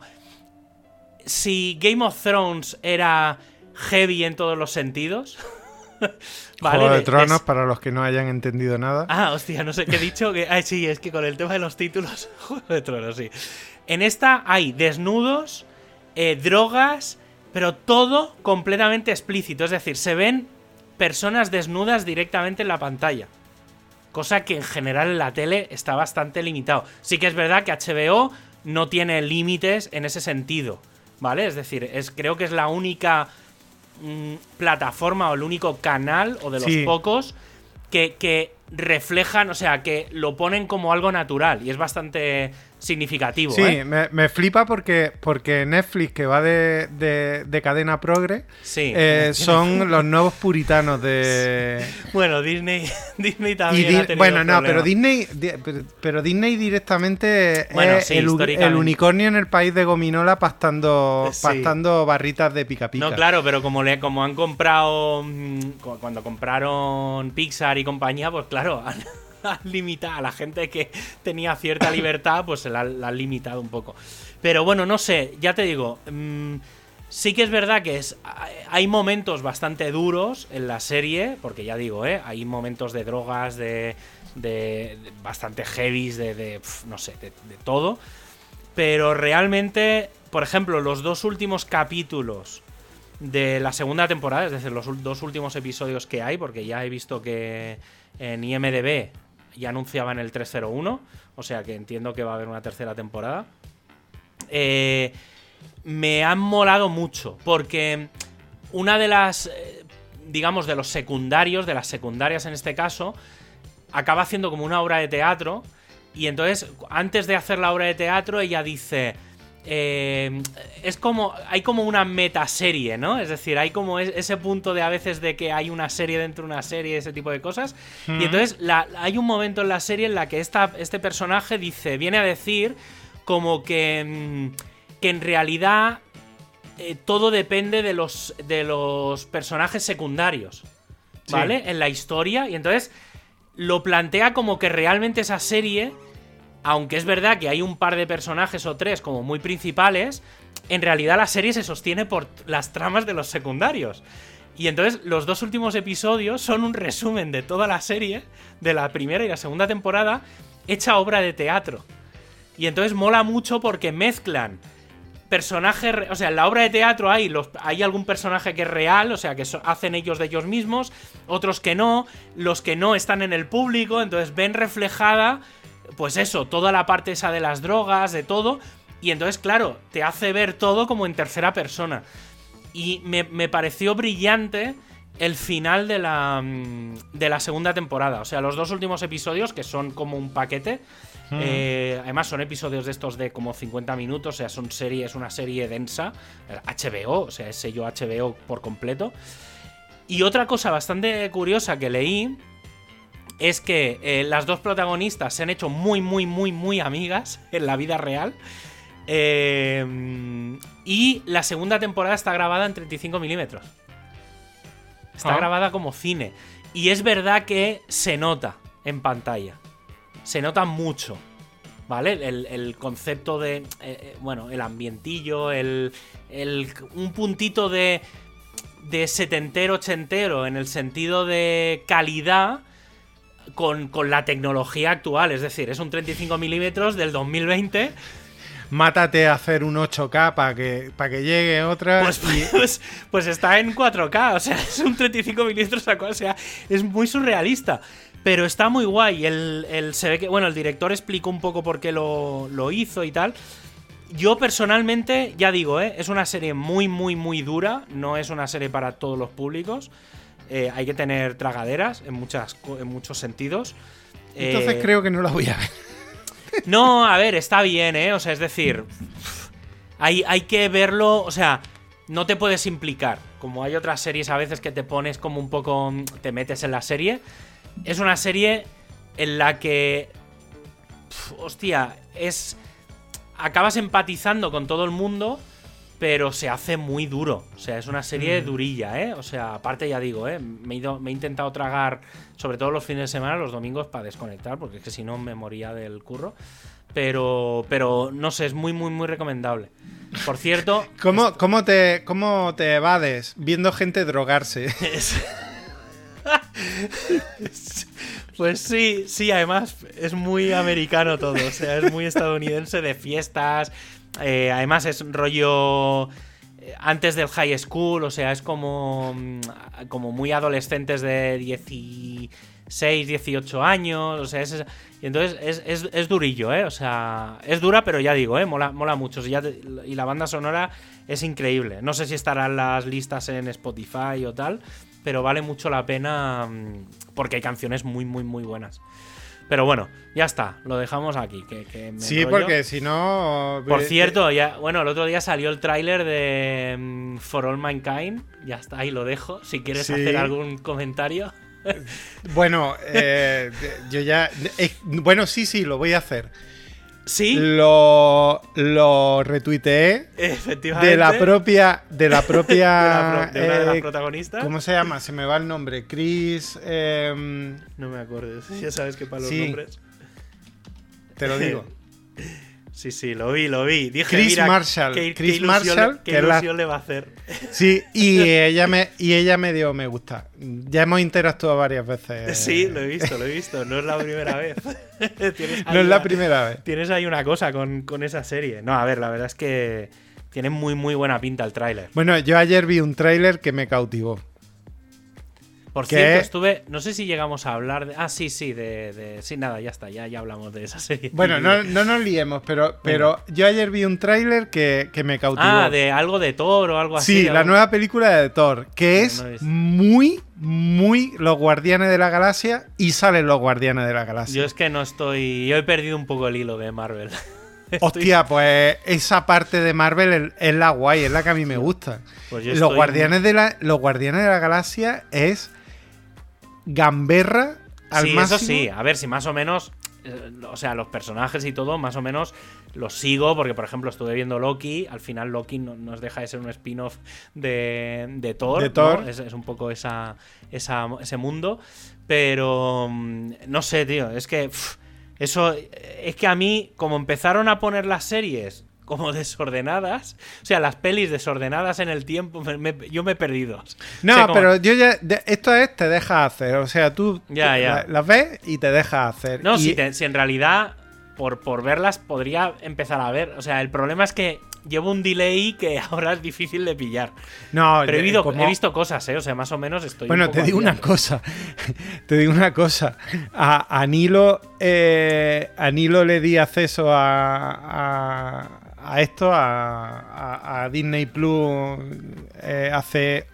Speaker 2: si Game of Thrones era heavy en todos los sentidos. ¿vale?
Speaker 1: Juego de, Tronos, para los que no hayan entendido nada.
Speaker 2: Ah, hostia, no sé qué he dicho. Que... Ah, sí, es que con el tema de los títulos. Juego de Tronos, sí. En esta hay desnudos, eh, drogas, pero todo completamente explícito. Es decir, se ven personas desnudas directamente en la pantalla. Cosa que en general en la tele está bastante limitado. Sí que es verdad que HBO no tiene límites en ese sentido. ¿Vale? Es decir, es, creo que es la única mm, plataforma o el único canal, o de los
Speaker 1: Sí.
Speaker 2: pocos, que, que reflejan, o sea, que lo ponen como algo natural. Y es bastante significativo.
Speaker 1: Sí,
Speaker 2: ¿eh?
Speaker 1: me, me flipa porque, porque Netflix, que va de, de- de cadena progre,
Speaker 2: Sí.
Speaker 1: eh, son los nuevos puritanos de...
Speaker 2: Bueno, Disney, Disney también.
Speaker 1: Di-
Speaker 2: ha tenido
Speaker 1: bueno, no, pero. Disney, di- pero, Disney directamente
Speaker 2: Bueno,
Speaker 1: es
Speaker 2: sí,
Speaker 1: el, unicornio en el país de Gominola pastando,
Speaker 2: Sí.
Speaker 1: pastando barritas de pica pica.
Speaker 2: No, claro, pero como, le, como han comprado. mm, cu- Cuando compraron Pixar y compañía, pues claro, han, han limitado a la gente que tenía cierta libertad, pues se la, la limitado un poco. Pero bueno, no sé, ya te digo. mm, sí que es verdad que es, hay momentos bastante duros en la serie, porque ya digo, ¿eh? hay momentos de drogas, de, de, bastante heavies, de, no sé, de, todo. Pero realmente, por ejemplo, los dos últimos capítulos de la segunda temporada, es decir, los dos últimos episodios que hay, porque ya he visto que en IMDB ya anunciaban el 301, o sea que entiendo que va a haber una tercera temporada. Eh, me han molado mucho, porque una de las, eh, digamos, de los secundarios, de las secundarias en este caso, acaba haciendo como una obra de teatro. Y entonces, antes de hacer la obra de teatro, ella dice. Eh, es como. Hay como una metaserie, ¿no? Es decir, hay como es- ese punto de a veces de que hay una serie dentro de una serie, ese tipo de cosas. Y entonces la- hay un momento en la serie en la que esta, este personaje dice. Viene a decir como que. mm, que en realidad. eh, todo depende de los. de los personajes secundarios.
Speaker 1: Sí.
Speaker 2: ¿Vale? En la historia. Y entonces lo plantea como que realmente esa serie, aunque es verdad que hay un par de personajes o tres como muy principales, en realidad la serie se sostiene por las tramas de los secundarios. Y entonces los dos últimos episodios son un resumen de toda la serie, de la primera y la segunda temporada, hecha obra de teatro. Y entonces mola mucho porque mezclan personajes, o sea, en la obra de teatro hay, hay algún personaje que es real, o sea, que hacen ellos de ellos mismos, otros que no, los que no están en el público, entonces ven reflejada, pues eso, toda la parte esa de las drogas, de todo, y entonces, claro, te hace ver todo como en tercera persona. Y me, me pareció brillante el final de la, mm, de la segunda temporada. O sea, los dos últimos episodios, que son como un paquete. eh, además, son episodios de estos de como 50 minutos. O sea, son serie, es una serie densa. HBO, o sea, es sello HBO por completo. Y otra cosa bastante curiosa que leí es que eh, las dos protagonistas se han hecho muy, muy, muy, muy amigas en la vida real. Eh, y la segunda temporada está grabada en 35 milímetros. Está
Speaker 1: Ah.
Speaker 2: grabada como cine. Y es verdad que se nota en pantalla. Se nota mucho. ¿Vale? El, el concepto de. eh, bueno, el ambientillo, el, el- un puntito de. de setentero, ochentero, en el sentido de calidad con, con la tecnología actual. Es decir, es un 35 milímetros del 2020.
Speaker 1: Mátate a hacer un 8K para que, que llegue otra.
Speaker 2: Pues,
Speaker 1: y-
Speaker 2: pues, pues está en 4K, o sea, es un 35 milímetros a o sea, es muy surrealista. Pero está muy guay. El, el- se ve que, bueno, el director explicó un poco por qué lo, lo hizo y tal. Yo personalmente, ya digo, ¿eh? es una serie muy, muy, muy dura. No es una serie para todos los públicos. Eh, hay que tener tragaderas en, muchas, en muchos sentidos.
Speaker 1: Entonces
Speaker 2: Eh,
Speaker 1: creo que no la voy a ver.
Speaker 2: no, a ver, está bien, ¿eh? O sea, es decir, hay, hay que verlo, o sea, no te puedes implicar. Como hay otras series a veces que te pones como un poco, te metes en la serie. Es una serie en la que, pf, hostia, es... Acabas empatizando con todo el mundo, pero se hace muy duro. O sea, es una serie durilla, ¿eh? O sea, aparte ya digo, ¿eh? Me he, ido- me he intentado tragar, sobre todo los fines de semana, los domingos, para desconectar, porque es que si no me moría del curro. Pero, pero no sé, es muy, muy, muy recomendable. Por cierto,
Speaker 1: ¿Cómo, cómo, te, ¿Cómo te evades viendo gente drogarse?
Speaker 2: es- Pues sí, sí, además es muy americano todo, o sea, es muy estadounidense de fiestas, eh, además es rollo eh, antes del high school, o sea, es como, mm, como muy adolescentes de 16, 18 años, o sea, es, y entonces es, es- es durillo, ¿eh? O sea, es dura, pero ya digo, ¿eh? Mola, mola mucho, y la banda sonora es increíble, no sé si estarán las listas en Spotify o tal, pero vale mucho la pena mm, porque hay canciones muy, muy, muy buenas. Pero bueno, ya está, lo dejamos aquí. Que, que me
Speaker 1: Sí,
Speaker 2: enrollo.
Speaker 1: porque si no.
Speaker 2: Por
Speaker 1: eh,
Speaker 2: cierto, ya, bueno, el otro día salió el tráiler de mm, For All Mankind. Ya está, ahí lo dejo. Si quieres
Speaker 1: Sí.
Speaker 2: hacer algún comentario.
Speaker 1: Bueno, eh, yo ya. eh, bueno, sí, sí, lo voy a hacer.
Speaker 2: Sí,
Speaker 1: Lo, lo retuiteé
Speaker 2: efectivamente.
Speaker 1: de la propia. De la
Speaker 2: de,
Speaker 1: propia.
Speaker 2: la pro- de una de las
Speaker 1: eh,
Speaker 2: protagonistas.
Speaker 1: ¿Cómo se llama? Se me va el nombre. Chris. em,
Speaker 2: No me acuerdo. Ya sabes que para los
Speaker 1: Sí.
Speaker 2: nombres.
Speaker 1: te lo digo.
Speaker 2: Sí, sí, lo vi, lo vi. Dije,
Speaker 1: Chris
Speaker 2: mira,
Speaker 1: Marshall.
Speaker 2: qué-
Speaker 1: Chris
Speaker 2: ilusión
Speaker 1: Marshall,
Speaker 2: le- qué
Speaker 1: la-
Speaker 2: ilusión le va a hacer.
Speaker 1: Sí, y ella me, y ella me dio me gusta. Ya hemos interactuado varias veces.
Speaker 2: Sí, lo he visto, lo he visto. No es la primera vez.
Speaker 1: No es la
Speaker 2: una-
Speaker 1: primera vez.
Speaker 2: Tienes ahí una cosa con, con esa serie. No, a ver, la verdad es que tiene muy, muy buena pinta el tráiler.
Speaker 1: Bueno, yo ayer vi un tráiler que me cautivó.
Speaker 2: Por
Speaker 1: ¿Qué?
Speaker 2: cierto, estuve. No sé si llegamos a hablar de. Ah, sí, sí, de. de- sí, nada, ya está, ya, ya hablamos de esa serie.
Speaker 1: Bueno, no, no nos liemos, pero, pero yo ayer vi un tráiler que, que me cautivó.
Speaker 2: Ah, de algo de Thor o algo así.
Speaker 1: sí, la nueva película de Thor, que
Speaker 2: No,
Speaker 1: es
Speaker 2: no
Speaker 1: muy, muy Los Guardianes de la Galaxia y salen Los Guardianes de la Galaxia.
Speaker 2: Yo es que no estoy. Yo he perdido un poco el hilo de Marvel.
Speaker 1: Hostia, pues esa parte de Marvel es, la guay, es la que a mí me gusta.
Speaker 2: Pues
Speaker 1: Los
Speaker 2: estoy-
Speaker 1: Guardianes de la Los Guardianes de la Galaxia es gamberra al
Speaker 2: sí,
Speaker 1: máximo.
Speaker 2: eso sí. A ver si más o menos. eh, O sea, los personajes y todo, más o menos los sigo, porque por ejemplo estuve viendo Loki, al final Loki no nos deja de ser un spin-off de, de Thor,
Speaker 1: De Thor.
Speaker 2: ¿no? es, es un poco esa, esa- ese mundo, pero mm, no sé, tío, es que eso, es que a mí, como empezaron a poner las series como desordenadas, o sea, las pelis desordenadas en el tiempo, me- me- yo me he perdido.
Speaker 1: No,
Speaker 2: O sea, como-
Speaker 1: pero yo ya. de- esto es te dejas hacer. O sea, tú
Speaker 2: Ya, ya.
Speaker 1: la- las ves y te dejas hacer.
Speaker 2: No,
Speaker 1: Y-
Speaker 2: si, te- si en realidad por, por verlas podría empezar a ver. O sea, el problema es que llevo un delay que ahora es difícil de pillar.
Speaker 1: No,
Speaker 2: Pero he,
Speaker 1: de-
Speaker 2: visto-
Speaker 1: como-
Speaker 2: he visto cosas, ¿eh? O sea, más o menos estoy.
Speaker 1: Bueno, te digo una cosa. te digo una cosa. A, a Nilo, eh, a Nilo le di acceso a, a, a esto, a, a- a Disney Plus, eh, hace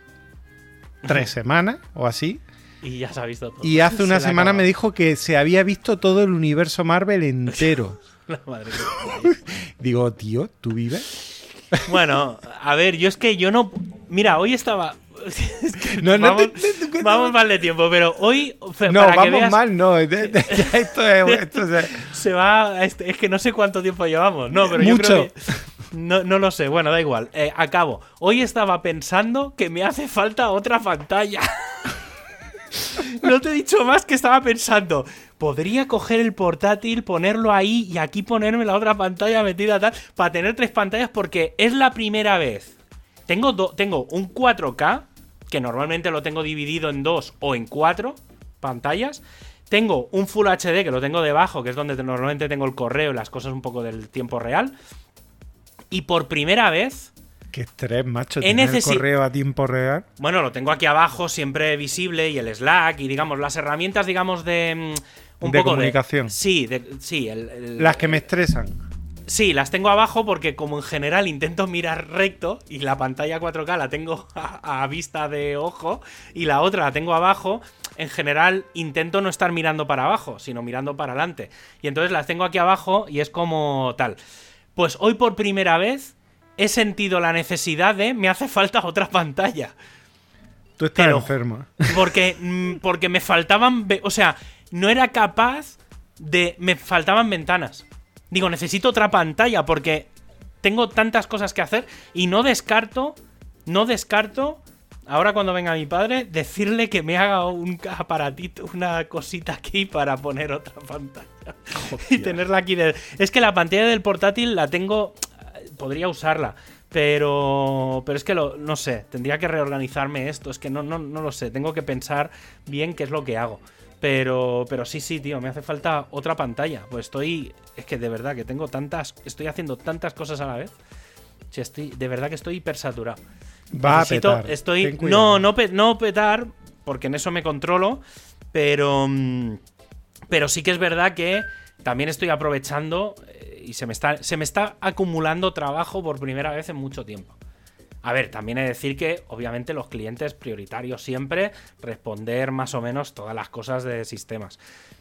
Speaker 1: tres semanas o así.
Speaker 2: Y ya se ha visto todo.
Speaker 1: Y hace una semana me dijo que se había visto todo el universo Marvel entero.
Speaker 2: La madre
Speaker 1: Digo, tío, ¿tú vives?
Speaker 2: Bueno, a ver, yo es que yo no. Mira, hoy estaba. Es que
Speaker 1: No, no
Speaker 2: vamos,
Speaker 1: te-
Speaker 2: vamos mal de tiempo, pero hoy.
Speaker 1: No,
Speaker 2: que
Speaker 1: vamos
Speaker 2: veas,
Speaker 1: mal, no. ya esto es, esto es-
Speaker 2: Se va. este- Es que no sé cuánto tiempo llevamos. No, pero
Speaker 1: Mucho.
Speaker 2: yo creo que. No, no lo sé, bueno, da igual. Eh, acabo. Hoy estaba pensando que me hace falta otra pantalla. no te he dicho más que estaba pensando. Podría coger el portátil, ponerlo ahí y aquí ponerme la otra pantalla metida tal. Para tener tres pantallas porque es la primera vez. Tengo, do- tengo un 4K, que normalmente lo tengo dividido en dos o en cuatro pantallas. Tengo un Full HD que lo tengo debajo, que es donde te- normalmente tengo el correo y las cosas un poco del tiempo real. Y por primera vez,
Speaker 1: Qué estrés, macho. Tener el correo a tiempo real.
Speaker 2: bueno, lo tengo aquí abajo siempre visible y el Slack y digamos las herramientas, digamos, de... mm, Un
Speaker 1: De
Speaker 2: poco
Speaker 1: comunicación.
Speaker 2: De, sí, de- sí, el- el-
Speaker 1: Las que me estresan.
Speaker 2: Sí, las tengo abajo porque como en general intento mirar recto y la pantalla 4K la tengo a, a vista de ojo y la otra la tengo abajo, en general intento no estar mirando para abajo, sino mirando para adelante. Y entonces las tengo aquí abajo y es como tal. Pues hoy por primera vez he sentido la necesidad de me hace falta otra pantalla.
Speaker 1: Tú estás
Speaker 2: Pero-
Speaker 1: enfermo.
Speaker 2: Porque, mm, porque me faltaban. O sea, no era capaz de. Me faltaban ventanas. Digo, necesito otra pantalla porque tengo tantas cosas que hacer y no descarto. No descarto. Ahora cuando venga mi padre, decirle que me haga un aparatito, una cosita aquí para poner otra pantalla. y tenerla aquí. de- Es que la pantalla del portátil la tengo. Podría usarla. Pero. Pero es que lo, no sé. Tendría que reorganizarme esto. Es que no, no, no lo sé. Tengo que pensar bien qué es lo que hago. Pero. Pero sí, sí, tío. Me hace falta otra pantalla. Pues estoy. Es que de verdad que tengo tantas. Estoy haciendo tantas cosas a la vez. Estoy. De verdad que estoy hipersaturado.
Speaker 1: Va a petar.
Speaker 2: Estoy. No, no, no petar. Porque en eso me controlo. Pero. mm, Pero sí que es verdad que también estoy aprovechando eh, y se me, está, se me está acumulando trabajo por primera vez en mucho tiempo. A ver, también he de decir que obviamente los clientes prioritarios siempre responder más o menos todas las cosas de sistemas.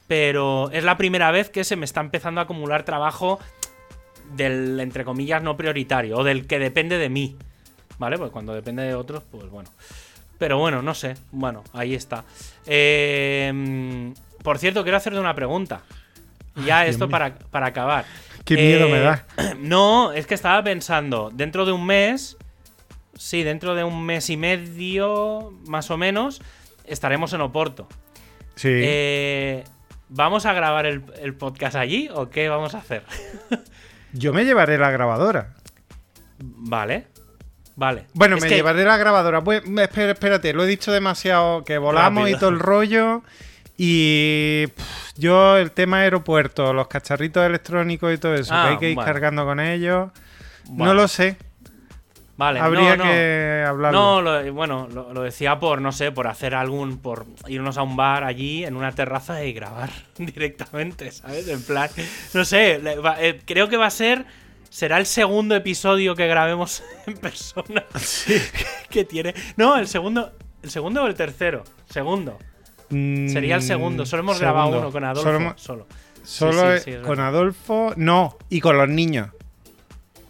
Speaker 2: Pero es la primera vez que se me está empezando a acumular trabajo del, entre comillas, no prioritario o del que depende de mí. ¿Vale? Pues cuando depende de otros, pues bueno. Pero bueno, no sé. Bueno, ahí está. Eh, por cierto, quiero hacerte una pregunta. Ya esto para, para acabar.
Speaker 1: Qué miedo
Speaker 2: Eh,
Speaker 1: me da.
Speaker 2: No, es que estaba pensando, dentro de un mes, sí, dentro de un mes y medio, más o menos, estaremos en Oporto.
Speaker 1: Sí.
Speaker 2: Eh, ¿Vamos a grabar el, el podcast allí o qué vamos a hacer?
Speaker 1: Yo me llevaré la grabadora.
Speaker 2: Vale. Vale.
Speaker 1: Bueno,
Speaker 2: Es
Speaker 1: me
Speaker 2: que-
Speaker 1: llevaré la grabadora. Pues, espera, espérate, lo he dicho demasiado que volamos
Speaker 2: Rápido.
Speaker 1: y todo el rollo. Y pff, yo, el tema aeropuerto, los cacharritos electrónicos y todo eso,
Speaker 2: Ah,
Speaker 1: que hay que ir
Speaker 2: vale.
Speaker 1: cargando con ellos. No lo sé.
Speaker 2: Vale,
Speaker 1: Habría
Speaker 2: no, no.
Speaker 1: que hablarlo.
Speaker 2: No, lo- bueno, lo, lo decía por, no sé, por hacer algún, por irnos a un bar allí en una terraza y grabar directamente, ¿sabes? En plan, no sé, eh, creo que va a ser, será el segundo episodio que grabemos en persona que tiene. No, el segundo, el segundo o el tercero, segundo. Sería el segundo, solo hemos grabado
Speaker 1: Mm,
Speaker 2: uno con Adolfo,
Speaker 1: Solo,
Speaker 2: solo.
Speaker 1: solo
Speaker 2: sí, sí,
Speaker 1: con
Speaker 2: verdad.
Speaker 1: Adolfo, no, y con los niños.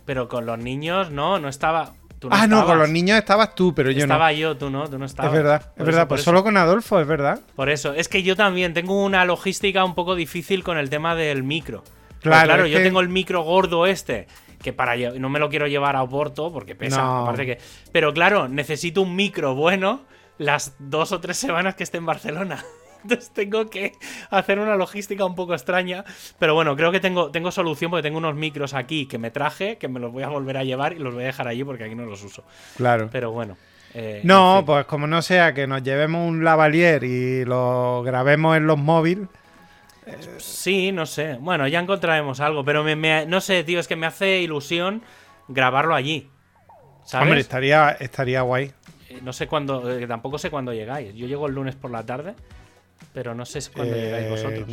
Speaker 2: Pero con los niños, no, no estaba. Tú no
Speaker 1: ah, no, con los niños estabas tú, pero yo
Speaker 2: Estaba
Speaker 1: no.
Speaker 2: yo, tú no, tú no estabas.
Speaker 1: Es verdad, es verdad.
Speaker 2: eso,
Speaker 1: Pues solo con Adolfo, es verdad.
Speaker 2: Por eso, es que yo también tengo una logística un poco difícil con el tema del micro.
Speaker 1: Claro,
Speaker 2: claro, yo
Speaker 1: que-
Speaker 2: tengo el micro gordo este, que para lle- no me lo quiero llevar a Oporto porque pesa,
Speaker 1: No.
Speaker 2: aparte que. Pero claro, necesito un micro bueno las dos o tres semanas que esté en Barcelona. Entonces tengo que hacer una logística un poco extraña. Pero bueno, creo que tengo, tengo solución porque tengo unos micros aquí que me traje, que me los voy a volver a llevar y los voy a dejar allí porque aquí no los uso.
Speaker 1: Claro.
Speaker 2: Pero bueno. eh,
Speaker 1: No,
Speaker 2: en fin.
Speaker 1: pues como no sea que nos llevemos un lavalier y lo grabemos en los móviles.
Speaker 2: Sí, no sé. Bueno, ya encontraremos algo, pero me, me- no sé, tío, es que me hace ilusión grabarlo allí. ¿Sabes?
Speaker 1: Hombre, estaría, estaría guay.
Speaker 2: Eh, No sé cuándo, eh, tampoco sé cuándo llegáis. Yo llego el lunes por la tarde, pero no sé cuándo
Speaker 1: Eh,
Speaker 2: llegáis vosotros.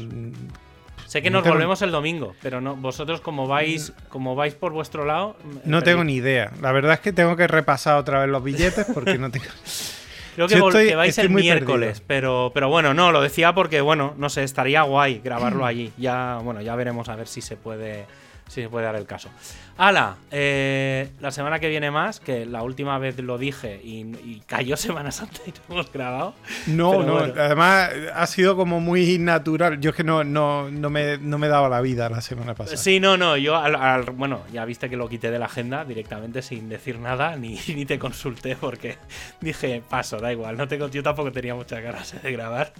Speaker 2: Sé que
Speaker 1: no
Speaker 2: nos
Speaker 1: tengo-
Speaker 2: volvemos el domingo, pero no vosotros como vais, como vais por vuestro lado.
Speaker 1: No tengo ni idea. La verdad es que tengo que repasar otra vez los billetes porque no tengo.
Speaker 2: Creo que, que vais el miércoles, pero, pero bueno, no, lo decía porque, bueno, no sé, estaría guay grabarlo allí. Ya, bueno, ya veremos a ver si se puede si se puede dar el caso. Ala, eh, la semana que viene más, que la última vez lo dije y, cayó Semana Santa y no hemos grabado.
Speaker 1: No, no, además ha sido como muy natural. Yo es que no, no, no, me, no me daba la vida la semana pasada.
Speaker 2: Sí, no, no, yo, al, bueno, ya viste que lo quité de la agenda directamente sin decir nada, ni, ni te consulté porque dije, paso, da igual, no tengo, yo tampoco tenía muchas ganas de grabar.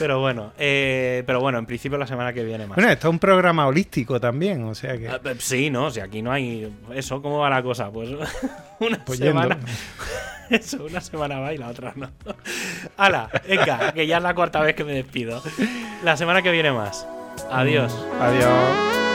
Speaker 2: pero bueno, eh, pero bueno, en principio la semana que viene más.
Speaker 1: Bueno, esto es un programa holístico también, o sea que... Ah,
Speaker 2: sí, no, o sea, aquí no hay. Eso, ¿cómo va la cosa? Pues una pues semana. Eso, una semana va y la otra no. Hala, venga, que ya es la cuarta vez que me despido. La semana que viene más. Adiós.
Speaker 1: Adiós.